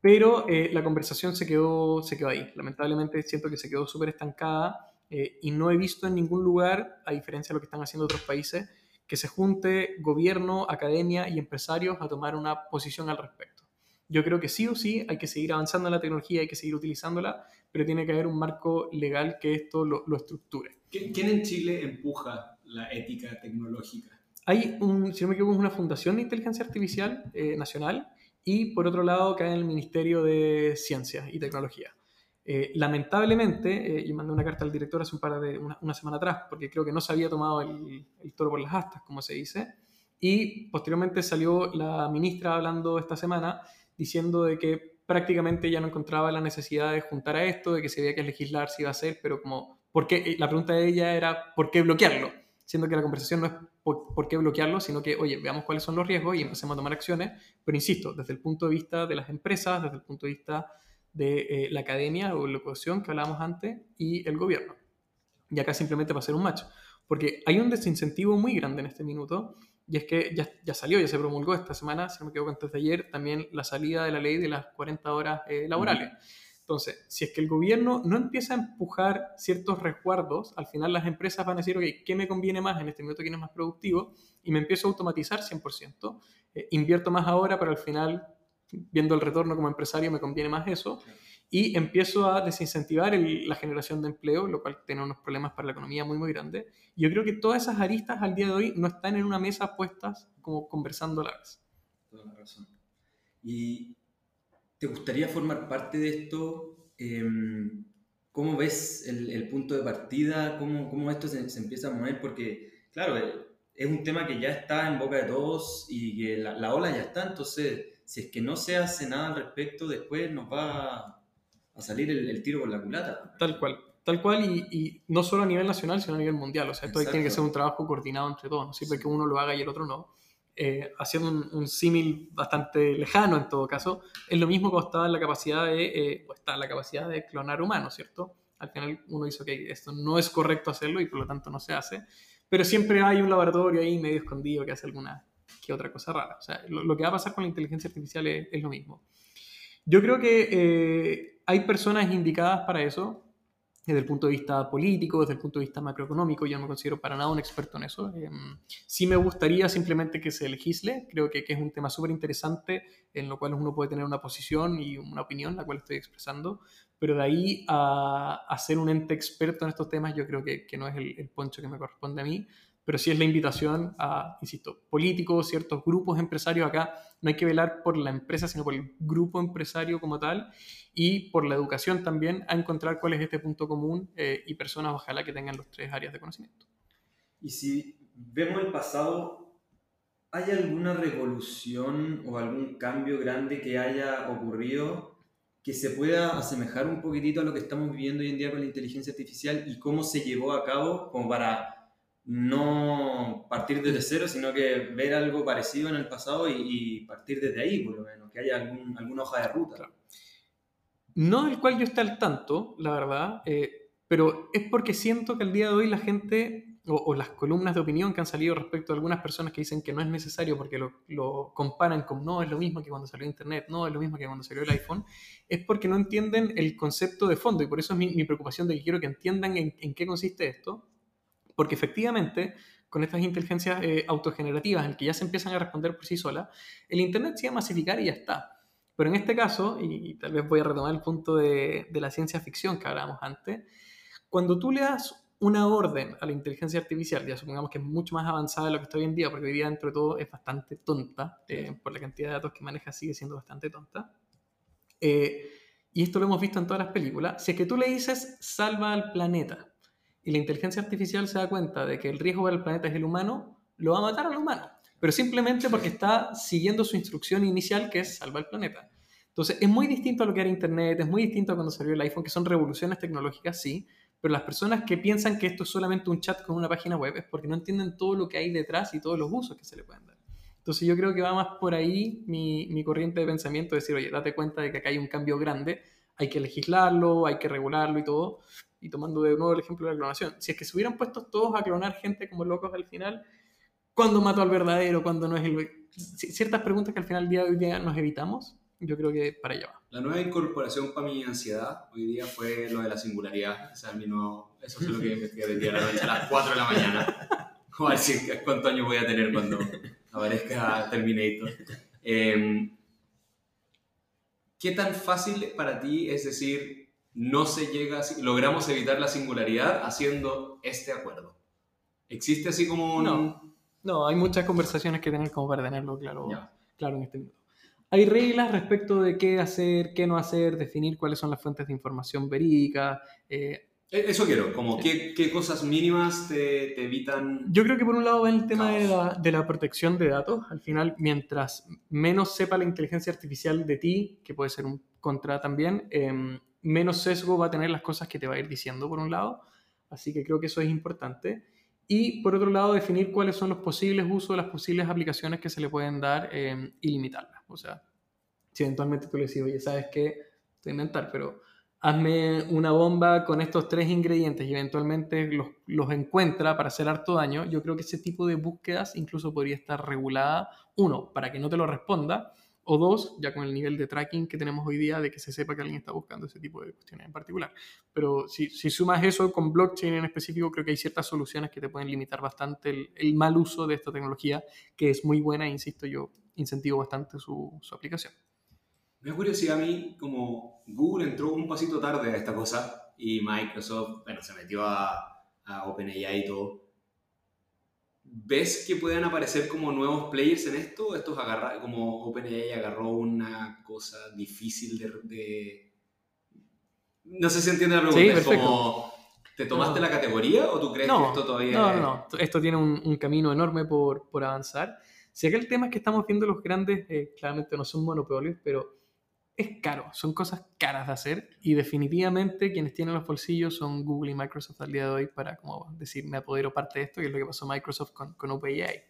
pero eh, la conversación se quedó, se quedó ahí. Lamentablemente siento que se quedó súper estancada eh, y no he visto en ningún lugar, a diferencia de lo que están haciendo otros países, que se junte gobierno, academia y empresarios a tomar una posición al respecto. Yo creo que sí o sí hay que seguir avanzando en la tecnología, hay que seguir utilizándola, pero tiene que haber un marco legal que esto lo, lo estructure. ¿Qui- ¿Quién en Chile empuja la ética tecnológica? Hay, un, si no me equivoco, una fundación de inteligencia artificial eh, nacional y por otro lado cae en el Ministerio de Ciencias y Tecnología. Eh, lamentablemente, eh, yo mandé una carta al director hace un par de una, semana atrás porque creo que no se había tomado el, el toro por las astas, como se dice, y posteriormente salió la ministra hablando esta semana diciendo de que prácticamente ya no encontraba la necesidad de juntar a esto, de que se había que legislar si iba a ser, pero como, ¿por qué? Eh, La pregunta de ella era, ¿por qué bloquearlo? Siendo que la conversación no es por, por qué bloquearlo, sino que, oye, veamos cuáles son los riesgos y empecemos a tomar acciones, pero insisto, desde el punto de vista de las empresas, desde el punto de vista de eh, la academia o la educación que hablábamos antes y el gobierno. Y acá simplemente para hacer un match. Porque hay un desincentivo muy grande en este minuto y es que ya, ya salió, ya se promulgó esta semana, si no me equivoco antes de ayer, también la salida de la ley de las 40 horas eh, laborales. Entonces, si es que el gobierno no empieza a empujar ciertos resguardos, al final las empresas van a decir, ok, ¿qué me conviene más en este minuto? ¿Quién es más productivo? Y me empiezo a automatizar 100%. Eh, invierto más ahora, pero al final, viendo el retorno como empresario, me conviene más eso. Y empiezo a desincentivar el- la generación de empleo, lo cual tiene unos problemas para la economía muy, muy grandes. Y yo creo que todas esas aristas al día de hoy no están en una mesa puestas como conversando a la vez. Toda la razón. ¿Y te gustaría formar parte de esto? Em, ¿Cómo ves el, el punto de partida? ¿Cómo, cómo esto se, se empieza a mover? Porque, claro, eh, es un tema que ya está en boca de todos y que la, la ola ya está, entonces, si es que no se hace nada al respecto, después nos va a salir el, el tiro por la culata. Tal cual. Tal cual, y, y no solo a nivel nacional, sino a nivel mundial. O sea, esto tiene que ser un trabajo coordinado entre todos. No sirve Sí. que uno lo haga y el otro no. Eh, haciendo un, un símil bastante lejano en todo caso, es lo mismo cuando estaba en la capacidad de, eh, o está en la capacidad de clonar humanos, ¿cierto? Al final uno dice, ok, esto no es correcto hacerlo y por lo tanto no se hace, pero siempre hay un laboratorio ahí medio escondido que hace alguna que otra cosa rara. O sea, lo, que va a pasar con la inteligencia artificial es, lo mismo. Yo creo que eh, hay personas indicadas para eso, desde el punto de vista político, desde el punto de vista macroeconómico, yo no me considero para nada un experto en eso. Eh, sí me gustaría simplemente que se legisle, creo que, es un tema súper interesante en lo cual uno puede tener una posición y una opinión, la cual estoy expresando, pero de ahí a, a ser un ente experto en estos temas, yo creo que, no es el poncho que me corresponde a mí, pero sí es la invitación a, insisto, políticos, ciertos grupos empresarios acá, no hay que velar por la empresa, sino por el grupo empresario como tal y por la educación también, a encontrar cuál es este punto común eh, y personas ojalá que tengan los tres áreas de conocimiento. Y si vemos el pasado, ¿hay alguna revolución o algún cambio grande que haya ocurrido que se pueda asemejar un poquitito a lo que estamos viviendo hoy en día con la inteligencia artificial y cómo se llevó a cabo como para no partir desde cero, sino que ver algo parecido en el pasado y, y partir desde ahí, por lo menos, que haya algún, alguna hoja de ruta. No del cual yo esté al tanto, la verdad, eh, pero es porque siento que al día de hoy la gente, o, las columnas de opinión que han salido respecto a algunas personas que dicen que no es necesario porque lo, lo, comparan con no es lo mismo que cuando salió Internet, no es lo mismo que cuando salió el iPhone, es porque no entienden el concepto de fondo y por eso es mi, mi preocupación de que quiero que entiendan en, en, qué consiste esto, porque efectivamente con estas inteligencias eh, autogenerativas en que ya se empiezan a responder por sí solas, el Internet se va a masificar y ya está. Pero en este caso, y, y tal vez voy a retomar el punto de, de la ciencia ficción que hablábamos antes, cuando tú le das una orden a la inteligencia artificial, ya supongamos que es mucho más avanzada de lo que está hoy en día, porque hoy día dentro de todo es bastante tonta, eh, por la cantidad de datos que maneja sigue siendo bastante tonta. Eh, y esto lo hemos visto en todas las películas. Si es que tú le dices salva al planeta y la inteligencia artificial se da cuenta de que el riesgo para el planeta es el humano, lo va a matar al humano. Pero simplemente porque está siguiendo su instrucción inicial que es salva el planeta. Entonces es muy distinto a lo que era Internet, es muy distinto a cuando salió el iPhone, que son revoluciones tecnológicas, sí, pero las personas que piensan que esto es solamente un chat con una página web es porque no entienden todo lo que hay detrás y todos los usos que se le pueden dar. Entonces yo creo que va más por ahí mi, mi corriente de pensamiento, decir, oye, date cuenta de que acá hay un cambio grande, hay que legislarlo, hay que regularlo y todo. Y tomando de nuevo el ejemplo de la clonación, si es que se hubieran puesto todos a clonar gente como locos al final, ¿cuándo mató al verdadero? ¿Cuándo no es el... Ciertas preguntas que al final día, hoy día nos evitamos, yo creo que para allá va. La nueva incorporación para mi ansiedad hoy día fue lo de la singularidad. O sea, mi nuevo, eso es lo que investigué de día a la noche a las 4 de la mañana. a ver cuántos años voy a tener cuando aparezca Terminator. Eh, ¿Qué tan fácil para ti es decir, no se llega, logramos evitar la singularidad haciendo este acuerdo? ¿Existe así como un... No, no hay muchas conversaciones que tener como para tenerlo claro, claro en este minuto. Hay reglas respecto de qué hacer, qué no hacer, definir cuáles son las fuentes de información verídica. Eh, e-, eso quiero, como qué, qué, cosas mínimas te, te, evitan... Yo creo que por un lado va el tema de la, de la, protección de datos. Al final, mientras menos sepa la inteligencia artificial de ti, que puede ser un contra también, eh, menos sesgo va a tener las cosas que te va a ir diciendo, por un lado. Así que creo que eso es importante. Y por otro lado, definir cuáles son los posibles usos, las posibles aplicaciones que se le pueden dar eh, y limitarlas. O sea, si eventualmente tú le dices, oye, ¿sabes qué? Te inventar, pero hazme una bomba con estos tres ingredientes y eventualmente los, los, encuentra para hacer harto daño, yo creo que ese tipo de búsquedas incluso podría estar regulada, uno, para que no te lo responda, o dos, ya con el nivel de tracking que tenemos hoy día de que se sepa que alguien está buscando ese tipo de cuestiones en particular. Pero si, si sumas eso con blockchain en específico, creo que hay ciertas soluciones que te pueden limitar bastante el, mal uso de esta tecnología, que es muy buena, insisto yo, incentivo bastante su, su aplicación. Me da curiosidad a mí, como Google entró un pasito tarde a esta cosa y Microsoft, bueno, se metió a, a OpenAI y todo ¿Ves que pueden aparecer como nuevos players en esto? Esto es agarrar, como OpenAI agarró una cosa difícil de, No sé si entiende la pregunta. Sí, como, ¿Te tomaste la categoría o tú crees que esto todavía No, no, no. Esto tiene un, un camino enorme por, por, avanzar. Si aquel tema es que estamos viendo los grandes, eh, claramente no son monopolios, pero es caro, son cosas caras de hacer y definitivamente quienes tienen los bolsillos son Google y Microsoft al día de hoy para, como decir, me apodero parte de esto, que es lo que pasó Microsoft con, con OpenAI.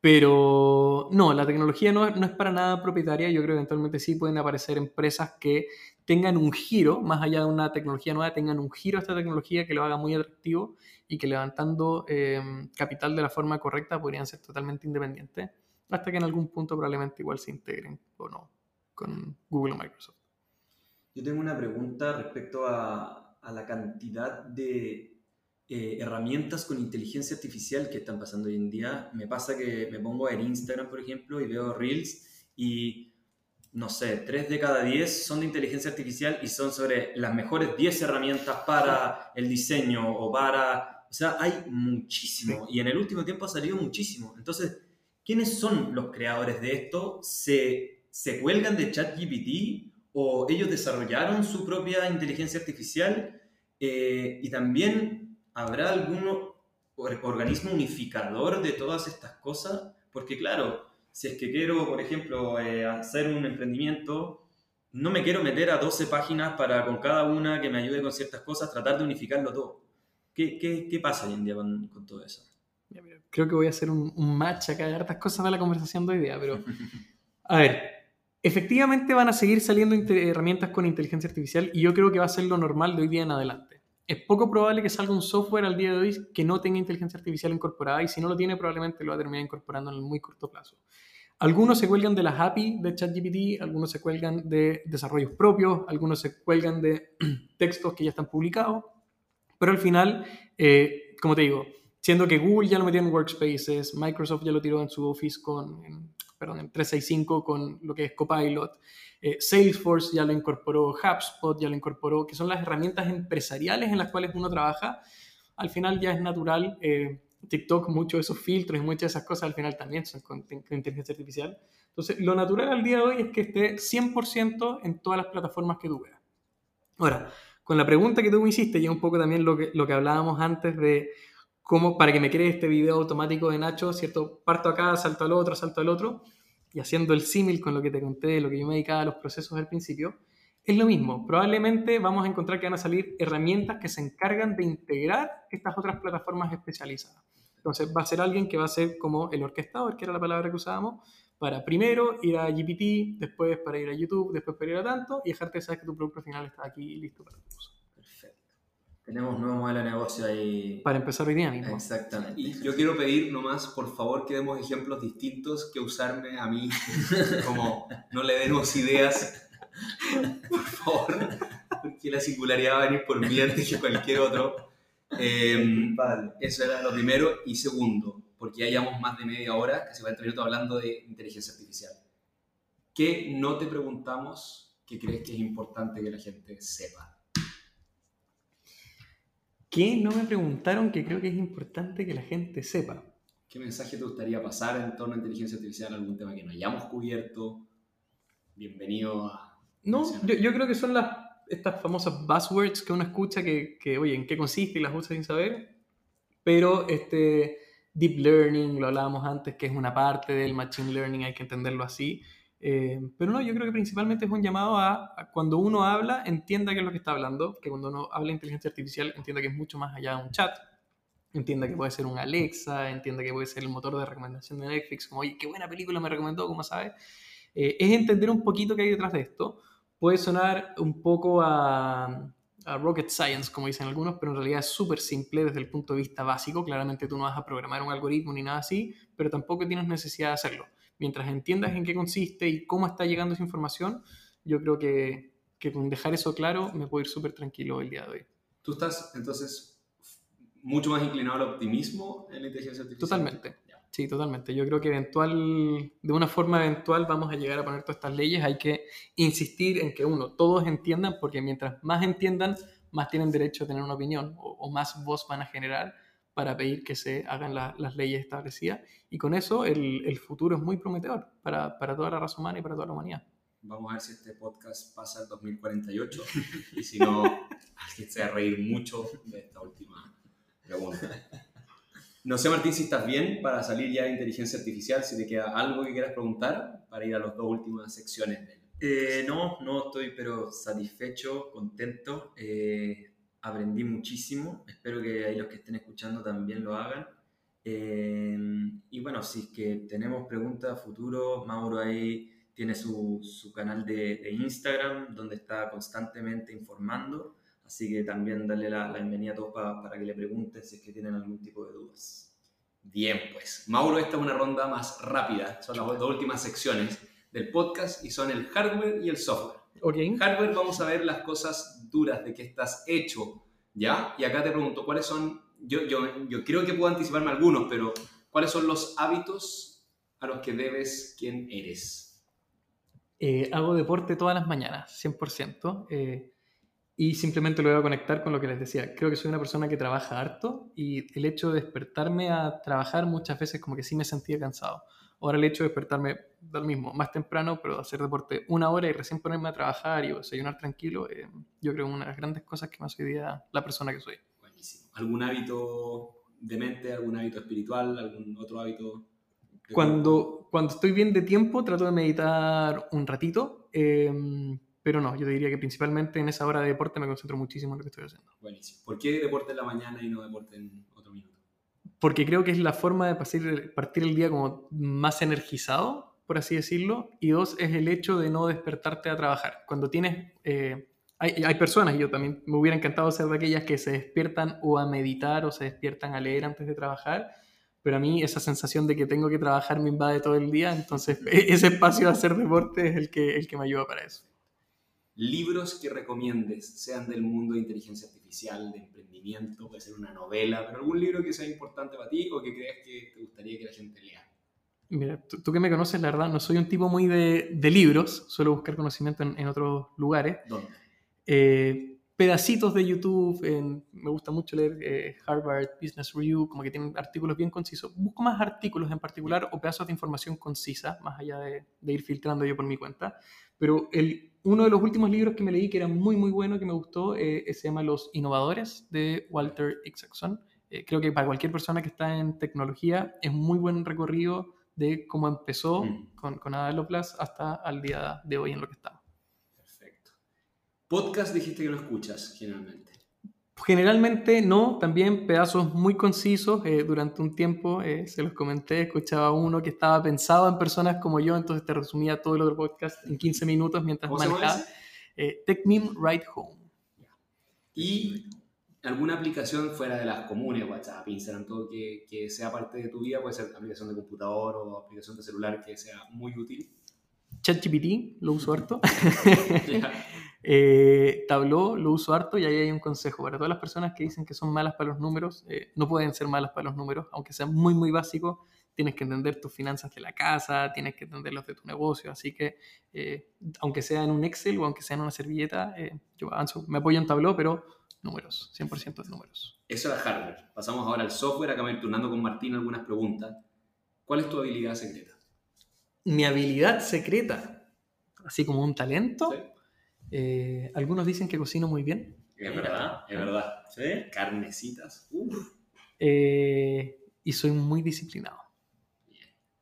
Pero no, la tecnología no, no, es para nada propietaria. Yo creo que eventualmente sí pueden aparecer empresas que tengan un giro, más allá de una tecnología nueva, tengan un giro a esta tecnología que lo haga muy atractivo y que levantando eh, capital de la forma correcta podrían ser totalmente independientes, hasta que en algún punto probablemente igual se integren o no con Google o Microsoft. Yo tengo una pregunta respecto a, a la cantidad de eh, herramientas con inteligencia artificial que están pasando hoy en día. Me pasa que me pongo a ver Instagram, por ejemplo, y veo Reels y, no sé, 3 de cada 10 son de inteligencia artificial y son sobre las mejores 10 herramientas para el diseño o para... O sea, hay muchísimo. Y en el último tiempo ha salido muchísimo. Entonces, ¿quiénes son los creadores de esto? ¿Se se cuelgan de ChatGPT o ellos desarrollaron su propia inteligencia artificial eh, y también habrá algún organismo unificador de todas estas cosas, porque claro, si es que quiero, por ejemplo, eh, hacer un emprendimiento, no me quiero meter a 12 páginas para con cada una que me ayude con ciertas cosas, tratar de unificarlo todo. ¿Qué, qué, qué pasa hoy en día con, con todo eso? Creo que voy a hacer un, un match acá de hartas cosas de la conversación de hoy día, pero a ver, Efectivamente van a seguir saliendo herramientas con inteligencia artificial y yo creo que va a ser lo normal de hoy día en adelante. es poco probable que salga un software al día de hoy que no tenga inteligencia artificial incorporada y si no lo tiene probablemente lo va a terminar incorporando en el muy corto plazo. Algunos se cuelgan de las API de ChatGPT, algunos se cuelgan de desarrollos propios, algunos se cuelgan de textos que ya están publicados, pero al final, eh, como te digo, siendo que Google ya lo metió en Workspaces, Microsoft ya lo tiró en su Office con, perdón, en 365 con lo que es Copilot, eh, Salesforce ya lo incorporó, HubSpot ya lo incorporó, que son las herramientas empresariales en las cuales uno trabaja, al final ya es natural eh, TikTok, muchos de esos filtros y muchas de esas cosas al final también son con, inteligencia artificial. Entonces, lo natural al día de hoy es que esté 100% en todas las plataformas que tú veas. Ahora, con la pregunta que tú me hiciste, ya un poco también lo que, lo que hablábamos antes de cómo, para que me crees este video automático de Nacho, ¿cierto? Parto acá, salto al otro, salto al otro, y haciendo el símil con lo que te conté, lo que yo me dedicaba a los procesos al principio, es lo mismo. Probablemente vamos a encontrar que van a salir herramientas que se encargan de integrar estas otras plataformas especializadas. Entonces va a ser alguien que va a ser como el orquestador, que era la palabra que usábamos, para primero ir a GPT, después para ir a YouTube, después para ir a tanto y dejarte saber que tu producto final está aquí listo para tu uso. Tenemos un nuevo modelo de negocio ahí. Para empezar hoy día mismo. Exactamente. Y yo quiero pedir nomás, por favor, que demos ejemplos distintos que usarme a mí, como no le demos ideas, por favor, porque la singularidad va a venir por mí antes que cualquier otro. Em, eso era lo primero. Y segundo, porque ya llevamos más de media hora, va a estar hablando de inteligencia artificial. ¿Qué no te preguntamos que crees que es importante que la gente sepa? ¿Qué no me preguntaron que creo que es importante que la gente sepa? ¿Qué mensaje te gustaría pasar en torno a inteligencia artificial? ¿Algún tema que no hayamos cubierto? Bienvenido a... No, yo, yo creo que son las estas famosas buzzwords que uno escucha que, que, oye, ¿en qué consiste y las usa sin saber? Pero este deep learning, lo hablábamos antes, que es una parte del machine learning, hay que entenderlo así. Eh, pero no, yo creo que principalmente es un llamado a, cuando uno habla, entienda qué es lo que está hablando, que cuando uno habla de inteligencia artificial, entienda que es mucho más allá de un chat, entienda que puede ser un Alexa, entienda que puede ser el motor de recomendación de Netflix, como, oye, qué buena película me recomendó, ¿cómo sabes? Eh, es entender un poquito qué hay detrás de esto puede sonar un poco a, rocket science, como dicen algunos, pero en realidad es súper simple desde el punto de vista básico. Claramente tú no vas a programar un algoritmo ni nada así, pero tampoco tienes necesidad de hacerlo. Mientras entiendas en qué consiste y cómo está llegando esa información, yo creo que, que con dejar eso claro me puedo ir súper tranquilo el día de hoy. ¿Tú estás entonces mucho más inclinado al optimismo en la inteligencia artificial? Totalmente. Sí, totalmente. Yo creo que eventual, de una forma eventual vamos a llegar a poner todas estas leyes. Hay que insistir en que uno, todos entiendan, porque mientras más entiendan, más tienen derecho a tener una opinión o, más voz van a generar para pedir que se hagan las leyes establecidas. Y con eso el, el futuro es muy prometedor para, para, toda la raza humana y para toda la humanidad. Vamos a ver si este podcast pasa el 2048 y si no, alguien se va a reír mucho de esta última pregunta. No sé, Martín, si estás bien para salir ya de inteligencia artificial, si te queda algo que quieras preguntar para ir a las dos últimas secciones. Eh, no, no estoy, pero satisfecho, contento. Eh, aprendí muchísimo. Espero que ahí los que estén escuchando también lo hagan. Eh, y bueno, si es que tenemos preguntas a futuro, Mauro ahí tiene su, su canal de, de Instagram donde está constantemente informando. Así que también darle la, bienvenida a todos para que le pregunten si es que tienen algún tipo de dudas. Bien, pues Mauro, esta es una ronda más rápida. Son las dos últimas secciones del podcast y son el hardware y el software. Okay. Hardware vamos a ver las cosas de que estás hecho, ¿ya? Y acá te pregunto, ¿cuáles son, yo, yo, yo creo que puedo anticiparme algunos, pero ¿cuáles son los hábitos a los que debes quién eres? Eh, hago deporte todas las mañanas, 100%. Eh, y simplemente lo voy a conectar con lo que les decía. Creo que soy una persona que trabaja harto y el hecho de despertarme a trabajar muchas veces como que sí me sentía cansado. Ahora el hecho de despertarme del mismo, más temprano, pero hacer deporte una hora y recién ponerme a trabajar y desayunar tranquilo, eh, yo creo que una de las grandes cosas que me hace hoy día la persona que soy. Buenísimo. ¿Algún hábito de mente, algún hábito espiritual, algún otro hábito? Cuando, cuando estoy bien de tiempo, trato de meditar un ratito. Eh, pero no, yo te diría que principalmente en esa hora de deporte me concentro muchísimo en lo que estoy haciendo. Buenísimo. ¿Por qué deporte en la mañana y no deporte en? Porque creo que es la forma de partir, el día como más energizado, por así decirlo. Y dos, es el hecho de no despertarte a trabajar. Cuando tienes eh, hay, hay personas, yo también me hubiera encantado ser de aquellas que se despiertan o a meditar o se despiertan a leer antes de trabajar, pero a mí esa sensación de que tengo que trabajar me invade todo el día, entonces ese espacio de hacer deporte es el que, el que me ayuda para eso. Libros que recomiendes, sean del mundo de inteligencia artificial, de emprendimiento, puede ser una novela, pero algún libro que sea importante para ti o que creas que te gustaría que la gente lea. Mira, tú, que me conoces, la verdad, no soy un tipo muy de, de libros, suelo buscar conocimiento en, en otros lugares. ¿Dónde? Eh, pedacitos de YouTube, en- me gusta mucho leer eh, Harvard Business Review, como que tienen artículos bien concisos. Busco más artículos en particular o pedazos de información concisa, más allá de, de ir filtrando yo por mi cuenta. Pero el, uno de los últimos libros que me leí, que era muy, muy bueno, que me gustó, eh, se llama Los Innovadores, de Walter Isaacson. Eh, creo que para cualquier persona que está en tecnología es muy buen recorrido de cómo empezó Mm. con, con Ada Lovelace hasta al día de hoy en lo que estamos. Perfecto. Podcast dijiste que no escuchas generalmente. Generalmente no, también pedazos muy concisos. eh, durante un tiempo, eh, se los comenté, escuchaba uno que estaba pensado en personas como yo, entonces te resumía todo el otro podcast en 15 minutos mientras ¿Cómo se llama manejaba. Eh, Tech Meme Ride Home. Y alguna aplicación fuera de las comunes, WhatsApp, Instagram, todo que, que sea parte de tu vida, puede ser aplicación de computador o aplicación de celular que sea muy útil. ChatGPT, lo uso harto. Ya. Eh, Tableau, lo uso harto y ahí hay un consejo para todas las personas que dicen que son malas para los números. eh, no pueden ser malas para los números, aunque sean muy, muy básicos. Tienes que entender tus finanzas de la casa, tienes que entender los de tu negocio. Así que, eh, aunque sea en un Excel o aunque sea en una servilleta, eh, yo avanzo, me apoyo en Tableau, pero números, 100% de números. Eso era hardware. Pasamos ahora al software. Acá me voy turnando con Martín algunas preguntas. ¿Cuál es tu habilidad secreta? Mi habilidad secreta, así como un talento, Sí. Eh, algunos dicen que cocino muy bien. Es verdad, es verdad. ¿Sí? Carnecitas. Uf. eh, y soy muy disciplinado.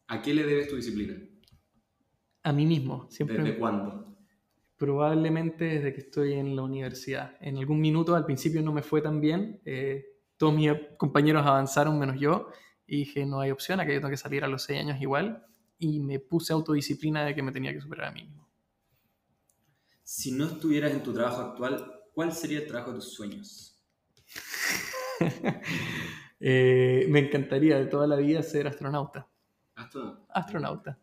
¿A qué le debes tu disciplina? A mí mismo, siempre. ¿Desde cuándo? Probablemente desde que estoy en la universidad. En algún minuto, al principio no me fue tan bien. eh, todos mis compañeros avanzaron menos yo. Y dije, no hay opción, acá yo tengo que salir a los seis años igual. Y me puse autodisciplina de que me tenía que superar a mí mismo. Si no estuvieras en tu trabajo actual, ¿cuál sería el trabajo de tus sueños? Eh, me encantaría de toda la vida ser astronauta. Astronauta. Astronauta.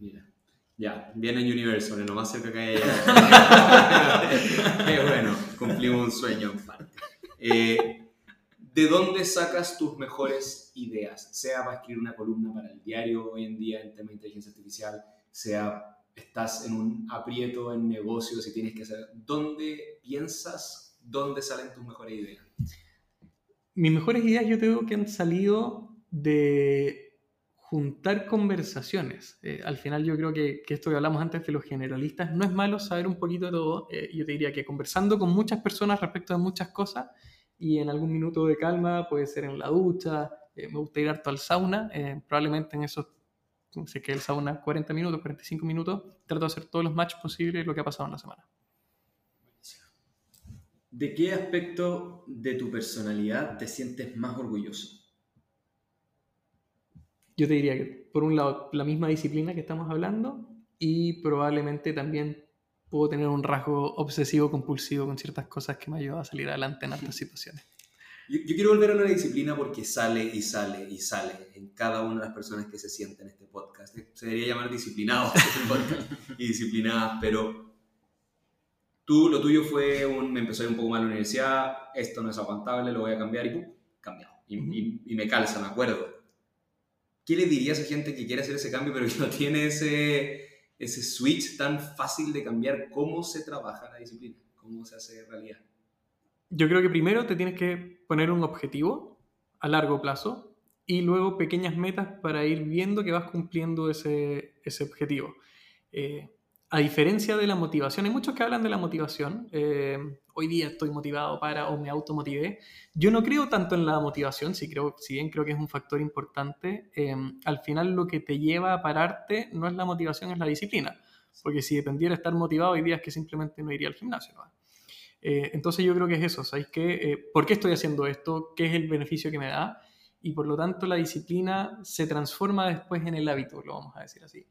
Mira. Ya, viene en Universal, lo más cerca que hay allá. Qué bueno, cumplimos un sueño en parte. Eh, ¿De dónde sacas tus mejores ideas? Sea para escribir una columna para el diario hoy en día en tema de inteligencia artificial, sea estás en un aprieto en negocios y tienes que hacer. ¿Dónde piensas? ¿Dónde salen tus mejores ideas? Mis mejores ideas yo creo que han salido de juntar conversaciones. Eh, al final yo creo que, esto que hablamos antes de los generalistas, no es malo saber un poquito de todo. Eh, yo te diría que conversando con muchas personas respecto de muchas cosas y en algún minuto de calma, puede ser en la ducha, eh, me gusta ir harto al sauna, eh, probablemente en esos, sé qué, el sauna 40 minutos, 45 minutos, trato de hacer todos los matches posibles lo que ha pasado en la semana. ¿De qué aspecto de tu personalidad te sientes más orgulloso? Yo te diría que, por un lado, la misma disciplina que estamos hablando y probablemente también puedo tener un rasgo obsesivo compulsivo con ciertas cosas que me ayudan a salir adelante en altas situaciones. Yo, yo quiero volver a la disciplina porque sale y sale y sale en cada una de las personas que se sienten en este podcast. Se debería llamar disciplinados este podcast y disciplinadas, pero tú, lo tuyo fue un, me empezó a ir un poco mal en la universidad, esto no es aguantable, lo voy a cambiar y ¡pum! cambiado. Y, y- y me calza, me acuerdo. ¿Qué le dirías a gente que quiere hacer ese cambio pero que no tiene ese, ese switch tan fácil de cambiar cómo se trabaja la disciplina? ¿Cómo se hace realidad? Yo creo que primero te tienes que poner un objetivo a largo plazo y luego pequeñas metas para ir viendo que vas cumpliendo ese, ese objetivo. Eh, a diferencia de la motivación, hay muchos que hablan de la motivación. eh, hoy día estoy motivado para o me automotivé. Yo no creo tanto en la motivación, si, creo, si bien creo que es un factor importante. eh, al final lo que te lleva a pararte no es la motivación, es la disciplina. Porque si dependiera de estar motivado, hay días que simplemente no iría al gimnasio. ¿no? Eh, entonces yo creo que es eso, ¿sabéis qué? Eh, ¿Por qué estoy haciendo esto? ¿Qué es el beneficio que me da? Y por lo tanto la disciplina se transforma después en el hábito, lo vamos a decir así,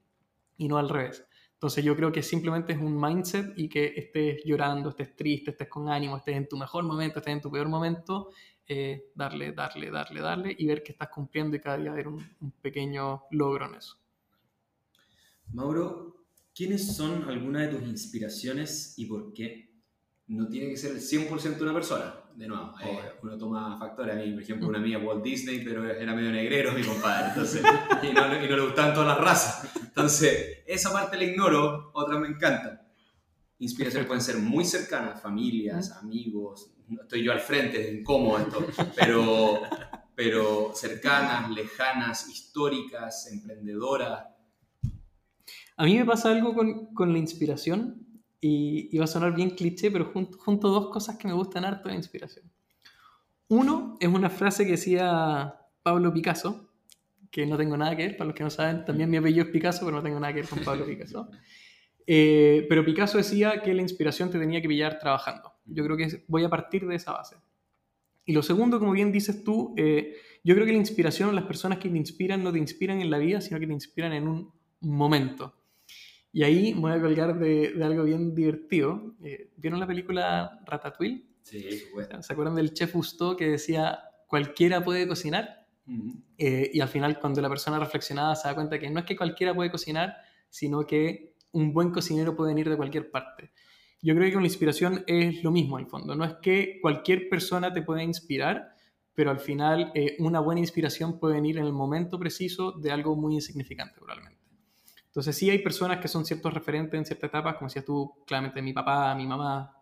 y no al revés. Entonces yo creo que simplemente es un mindset y que estés llorando, estés triste, estés con ánimo, estés en tu mejor momento, estés en tu peor momento, eh, darle, darle, darle, darle y ver que estás cumpliendo y cada día ver un, un pequeño logro en eso. Mauro, ¿quiénes son algunas de tus inspiraciones y por qué? No tiene que ser el 100% de una persona. De nuevo, eh, uno toma factores. A mí, por ejemplo, una amiga Walt Disney, pero era medio negrero mi compadre. Entonces, y, no, y no le gustaban todas las razas. Entonces, esa parte la ignoro, otras me encantan. Inspiraciones pueden ser muy cercanas, familias, amigos. No estoy yo al frente, es incómodo esto, pero, pero cercanas, lejanas, históricas, emprendedoras. A mí me pasa algo con, con la inspiración y, y, va a sonar bien cliché, pero junto, junto dos cosas que me gustan harto de inspiración. Uno es una frase que decía Pablo Picasso, que no tengo nada que ver, para los que no saben, también mi apellido es Picasso, pero no tengo nada que ver con Pablo Picasso. Eh, pero Picasso decía que la inspiración te tenía que pillar trabajando. Yo creo que voy a partir de esa base. Y lo segundo, como bien dices tú, eh, yo creo que la inspiración, las personas que te inspiran, no te inspiran en la vida, sino que te inspiran en un momento. Y ahí me voy a colgar de, de algo bien divertido. Eh, ¿Vieron la película Ratatouille? Sí, supuesto. ¿Se acuerdan del chef Gusteau que decía, cualquiera puede cocinar? Uh -huh. eh, y al final, cuando la persona reflexionaba, se da cuenta que no es que cualquiera puede cocinar, sino que un buen cocinero puede venir de cualquier parte. Yo creo que con la inspiración es lo mismo, al fondo. No es que cualquier persona te pueda inspirar, pero al final eh, una buena inspiración puede venir en el momento preciso de algo muy insignificante, probablemente. Entonces sí hay personas que son ciertos referentes en ciertas etapas, como decías tú, claramente mi papá, mi mamá,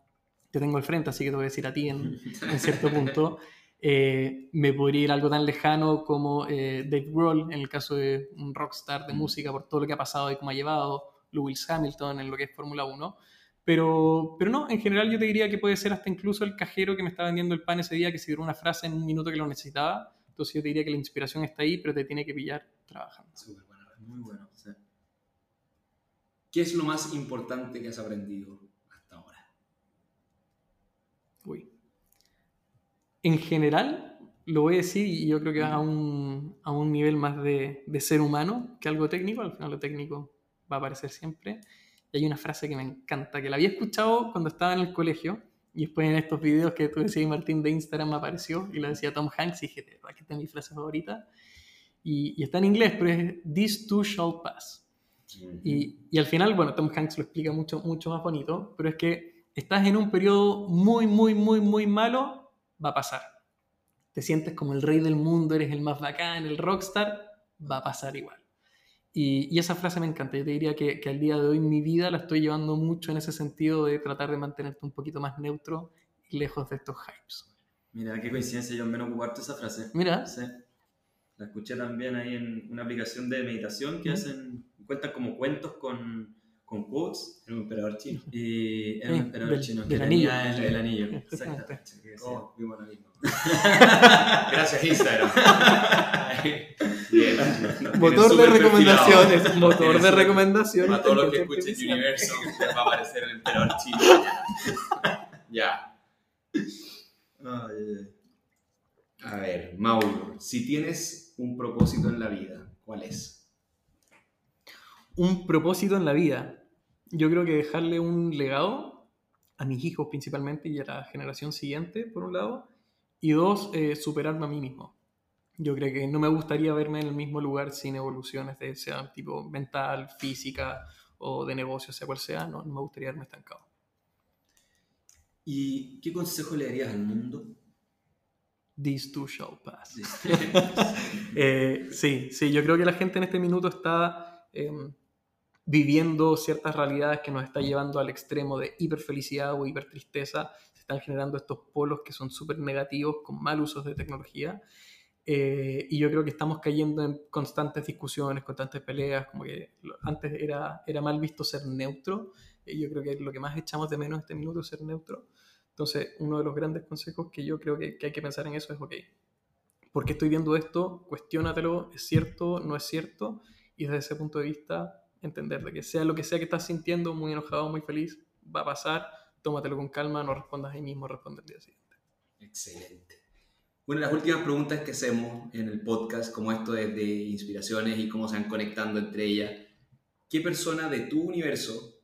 te tengo al frente, así que te voy a decir a ti en, en cierto punto. Eh, me podría ir algo tan lejano como eh, Dave Grohl, en el caso de un rockstar de música, por todo lo que ha pasado y cómo ha llevado, Lewis Hamilton en lo que es Fórmula 1. Pero, pero no, en general yo te diría que puede ser hasta incluso el cajero que me estaba vendiendo el pan ese día que se dio una frase en un minuto que lo necesitaba. Entonces yo te diría que la inspiración está ahí, pero te tiene que pillar trabajando. Súper bueno, muy bueno. Sí. ¿Qué es lo más importante que has aprendido hasta ahora? Uy. En general, lo voy a decir y yo creo que va a un, a un nivel más de, de ser humano que algo técnico. Al final lo técnico va a aparecer siempre. Y hay una frase que me encanta, que la había escuchado cuando estaba en el colegio, y después en estos videos que tú decías, Martín, de Instagram me apareció, y la decía Tom Hanks, y dije, aquí está mi frase favorita. Y, y, está en inglés, pero es This too shall pass. Y, y, al final, bueno, Tom Hanks lo explica mucho, mucho más bonito, pero es que estás en un periodo muy, muy, muy, muy malo, va a pasar. Te sientes como el rey del mundo, eres el más bacán, el rockstar, va a pasar igual. Y, y, esa frase me encanta. Yo te diría que, que, al día de hoy mi vida la estoy llevando mucho en ese sentido de tratar de mantenerte un poquito más neutro y lejos de estos hypes. Mira, qué coincidencia, yo menos ocuparte esa frase. Mira. Sí. La escuché también ahí en una aplicación de meditación que hacen, cuentan como cuentos con, con quotes. Era un emperador chino. Y era un Sí, emperador del- chino del que tenía anillo. el, el anillo. Exactamente. Oh, decía, vimos lo mismo. Gracias, Instagram. Bien. Motor de recomendaciones. Motor de recomendaciones. Para todos los que artificial. Universo, va a aparecer el emperador chino. ya. Ay. A ver, Mauro, si tienes un propósito en la vida, ¿cuál es? Un propósito en la vida. Yo creo que dejarle un legado a mis hijos principalmente y a la generación siguiente, por un lado, y dos, eh, superarme a mí mismo. Yo creo que no me gustaría verme en el mismo lugar sin evoluciones, de, sea tipo mental, física o de negocio, sea cual sea, no, no me gustaría verme estancado. ¿Y qué consejo le darías al mundo? This too shall pass. Eh, sí, sí, yo creo que la gente en este minuto está eh, viviendo ciertas realidades que nos está llevando al extremo de hiperfelicidad o hipertristeza. Se están generando estos polos que son súper negativos con mal usos de tecnología. Eh, y yo creo que estamos cayendo en constantes discusiones, constantes peleas, como que antes era, era mal visto ser neutro. y yo creo que lo que más echamos de menos en este minuto es ser neutro. Entonces, uno de los grandes consejos que yo creo que, que hay que pensar en eso es, ok, ¿por qué estoy viendo esto? Cuestiónatelo, ¿es cierto? ¿No es cierto? Y desde ese punto de vista, entender de que sea lo que sea que estás sintiendo, muy enojado, muy feliz, va a pasar, tómatelo con calma, no respondas ahí mismo, responde el día siguiente. Excelente. Bueno, las últimas preguntas que hacemos en el podcast, como esto de, de inspiraciones y cómo se van conectando entre ellas. ¿qué persona de tu universo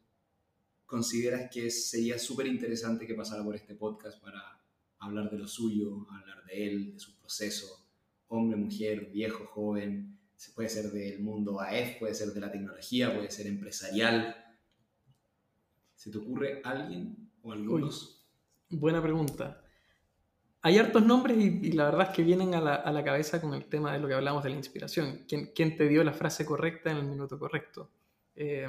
consideras que sería súper interesante que pasara por este podcast para hablar de lo suyo, hablar de él, de su proceso, hombre, mujer, viejo, joven, puede ser del mundo AF, puede ser de la tecnología, puede ser empresarial. ¿Se te ocurre alguien o algunos? buena pregunta. Hay hartos nombres y, la verdad es que vienen a la, cabeza con el tema de lo que hablamos de la inspiración. ¿Quién, quién te dio la frase correcta en el minuto correcto? Eh,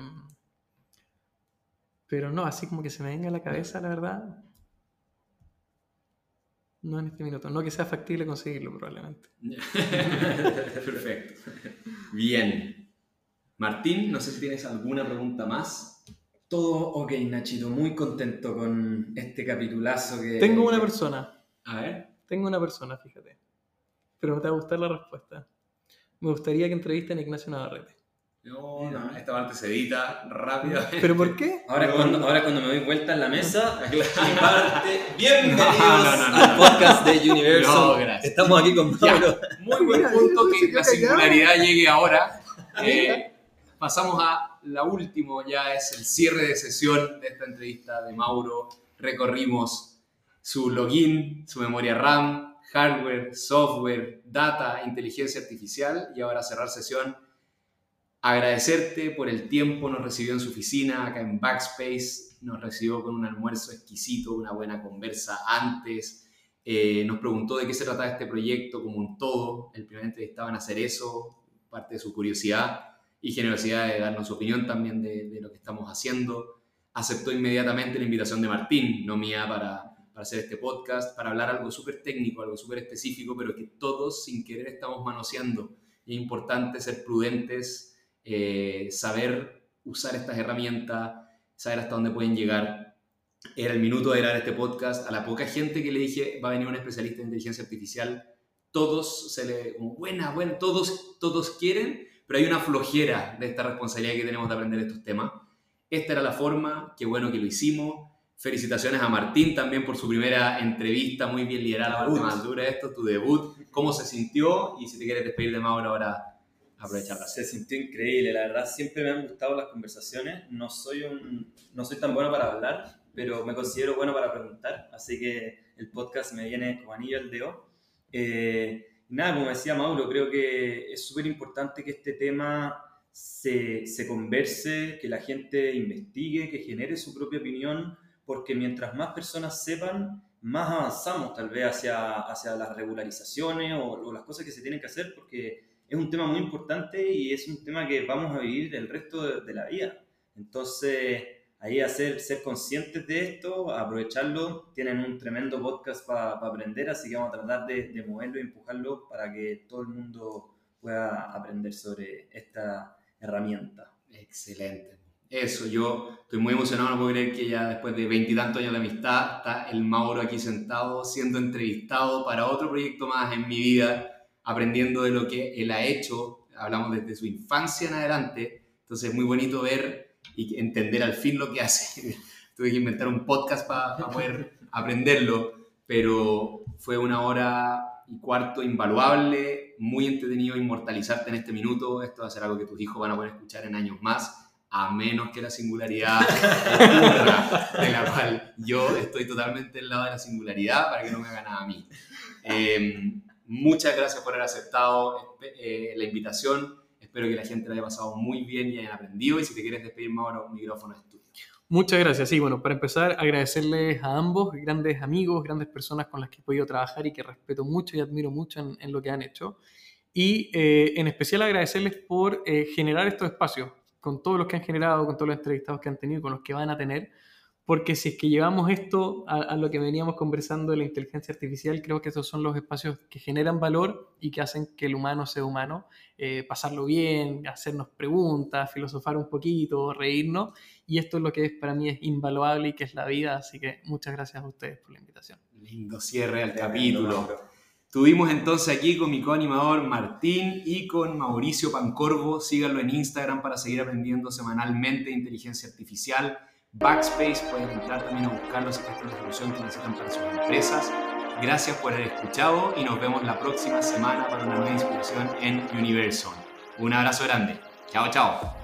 pero no, así como que se me venga a la cabeza, la verdad. No en este minuto. No que sea factible conseguirlo, probablemente. Perfecto. Bien. Martín, no sé si tienes alguna pregunta más. Todo ok, Nachito. Muy contento con este capitulazo que... Tengo una persona. A ver. Tengo una persona, fíjate. Pero no te va a gustar la respuesta. Me gustaría que entrevisten a Ignacio Navarrete. No, no, esta parte se edita rápidamente. ¿Pero por qué? Ahora, cuando, ahora cuando me doy vuelta en la mesa, parte. Bienvenidos al podcast de Universal. Estamos aquí con Pablo. muy buen punto que la singularidad llegue ahora. Eh, pasamos a la última, ya es el cierre de sesión de esta entrevista de Mauro. Recorrimos su login, su memoria RAM, hardware, software, data, inteligencia artificial y ahora cerrar sesión agradecerte por el tiempo, nos recibió en su oficina acá en Backspace, nos recibió con un almuerzo exquisito, una buena conversa antes, eh, nos preguntó de qué se trataba este proyecto como un todo, el primer entrevistado en hacer eso, parte de su curiosidad y generosidad de darnos su opinión también de, de lo que estamos haciendo. Aceptó inmediatamente la invitación de Martín, no mía, para, para hacer este podcast, para hablar algo súper técnico, algo súper específico, pero que todos sin querer estamos manoseando. Y es importante ser prudentes eh, saber usar estas herramientas, saber hasta dónde pueden llegar. Era el minuto de grabar este podcast. A la poca gente que le dije, va a venir un especialista en inteligencia artificial, todos se le, como, buena, buena, todos, todos quieren, pero hay una flojera de esta responsabilidad que tenemos de aprender estos temas. Esta era la forma, qué bueno que lo hicimos. Felicitaciones a Martín también por su primera entrevista, muy bien liderada, la parte más dura de esto, tu debut, cómo se sintió y si te quieres despedir de Mauro ahora aprovecharla. Se sintió increíble, la verdad siempre me han gustado las conversaciones, no soy, un, no soy tan bueno para hablar, pero me considero bueno para preguntar, así que el podcast me viene como anillo al dedo. Eh, nada, como decía Mauro, creo que es súper importante que este tema se, se converse, que la gente investigue, que genere su propia opinión, porque mientras más personas sepan, más avanzamos tal vez hacia, hacia las regularizaciones o, o las cosas que se tienen que hacer, porque es un tema muy importante y es un tema que vamos a vivir el resto de, la vida. Entonces, ahí hacer, ser conscientes de esto, aprovecharlo, tienen un tremendo podcast para aprender, así que vamos a tratar de, de moverlo y empujarlo para que todo el mundo pueda aprender sobre esta herramienta. Excelente. Eso, yo estoy muy emocionado, no puedo creer que ya después de veintitantos años de amistad está el Mauro aquí sentado siendo entrevistado para otro proyecto más en mi vida aprendiendo de lo que él ha hecho, hablamos desde su infancia en adelante, entonces es muy bonito ver y entender al fin lo que hace. Tuve que inventar un podcast para poder aprenderlo, pero fue una hora y cuarto invaluable, muy entretenido inmortalizarte en este minuto, esto va a ser algo que tus hijos van a poder escuchar en años más, a menos que la singularidad de la cual yo estoy totalmente al lado de la singularidad para que no me haga nada a mí. Eh, Muchas gracias por haber aceptado eh, la invitación. Espero que la gente la haya pasado muy bien y hayan aprendido. Y si te quieres despedir, Mauro, un micrófono es tuyo. Muchas gracias. Sí, bueno, para empezar, agradecerles a ambos, grandes amigos, grandes personas con las que he podido trabajar y que respeto mucho y admiro mucho en, lo que han hecho. Y eh, en especial agradecerles por eh, generar estos espacios, con todos los que han generado, con todos los entrevistados que han tenido, con los que van a tener porque si es que llevamos esto a, lo que veníamos conversando de la inteligencia artificial, creo que esos son los espacios que generan valor y que hacen que el humano sea humano, eh, pasarlo bien, hacernos preguntas, filosofar un poquito, reírnos, y esto es lo que para mí es invaluable y que es la vida, así que muchas gracias a ustedes por la invitación. Lindo cierre al capítulo. Tuvimos entonces aquí con mi coanimador Martín y con Mauricio Pancorvo. Síganlo en Instagram para seguir aprendiendo semanalmente inteligencia artificial Backspace, pueden entrar también a buscarlos si esta es la solución que necesitan para sus empresas. Gracias por haber escuchado y nos vemos la próxima semana para una nueva inspiración en Universal. Un abrazo grande. Chao, chao.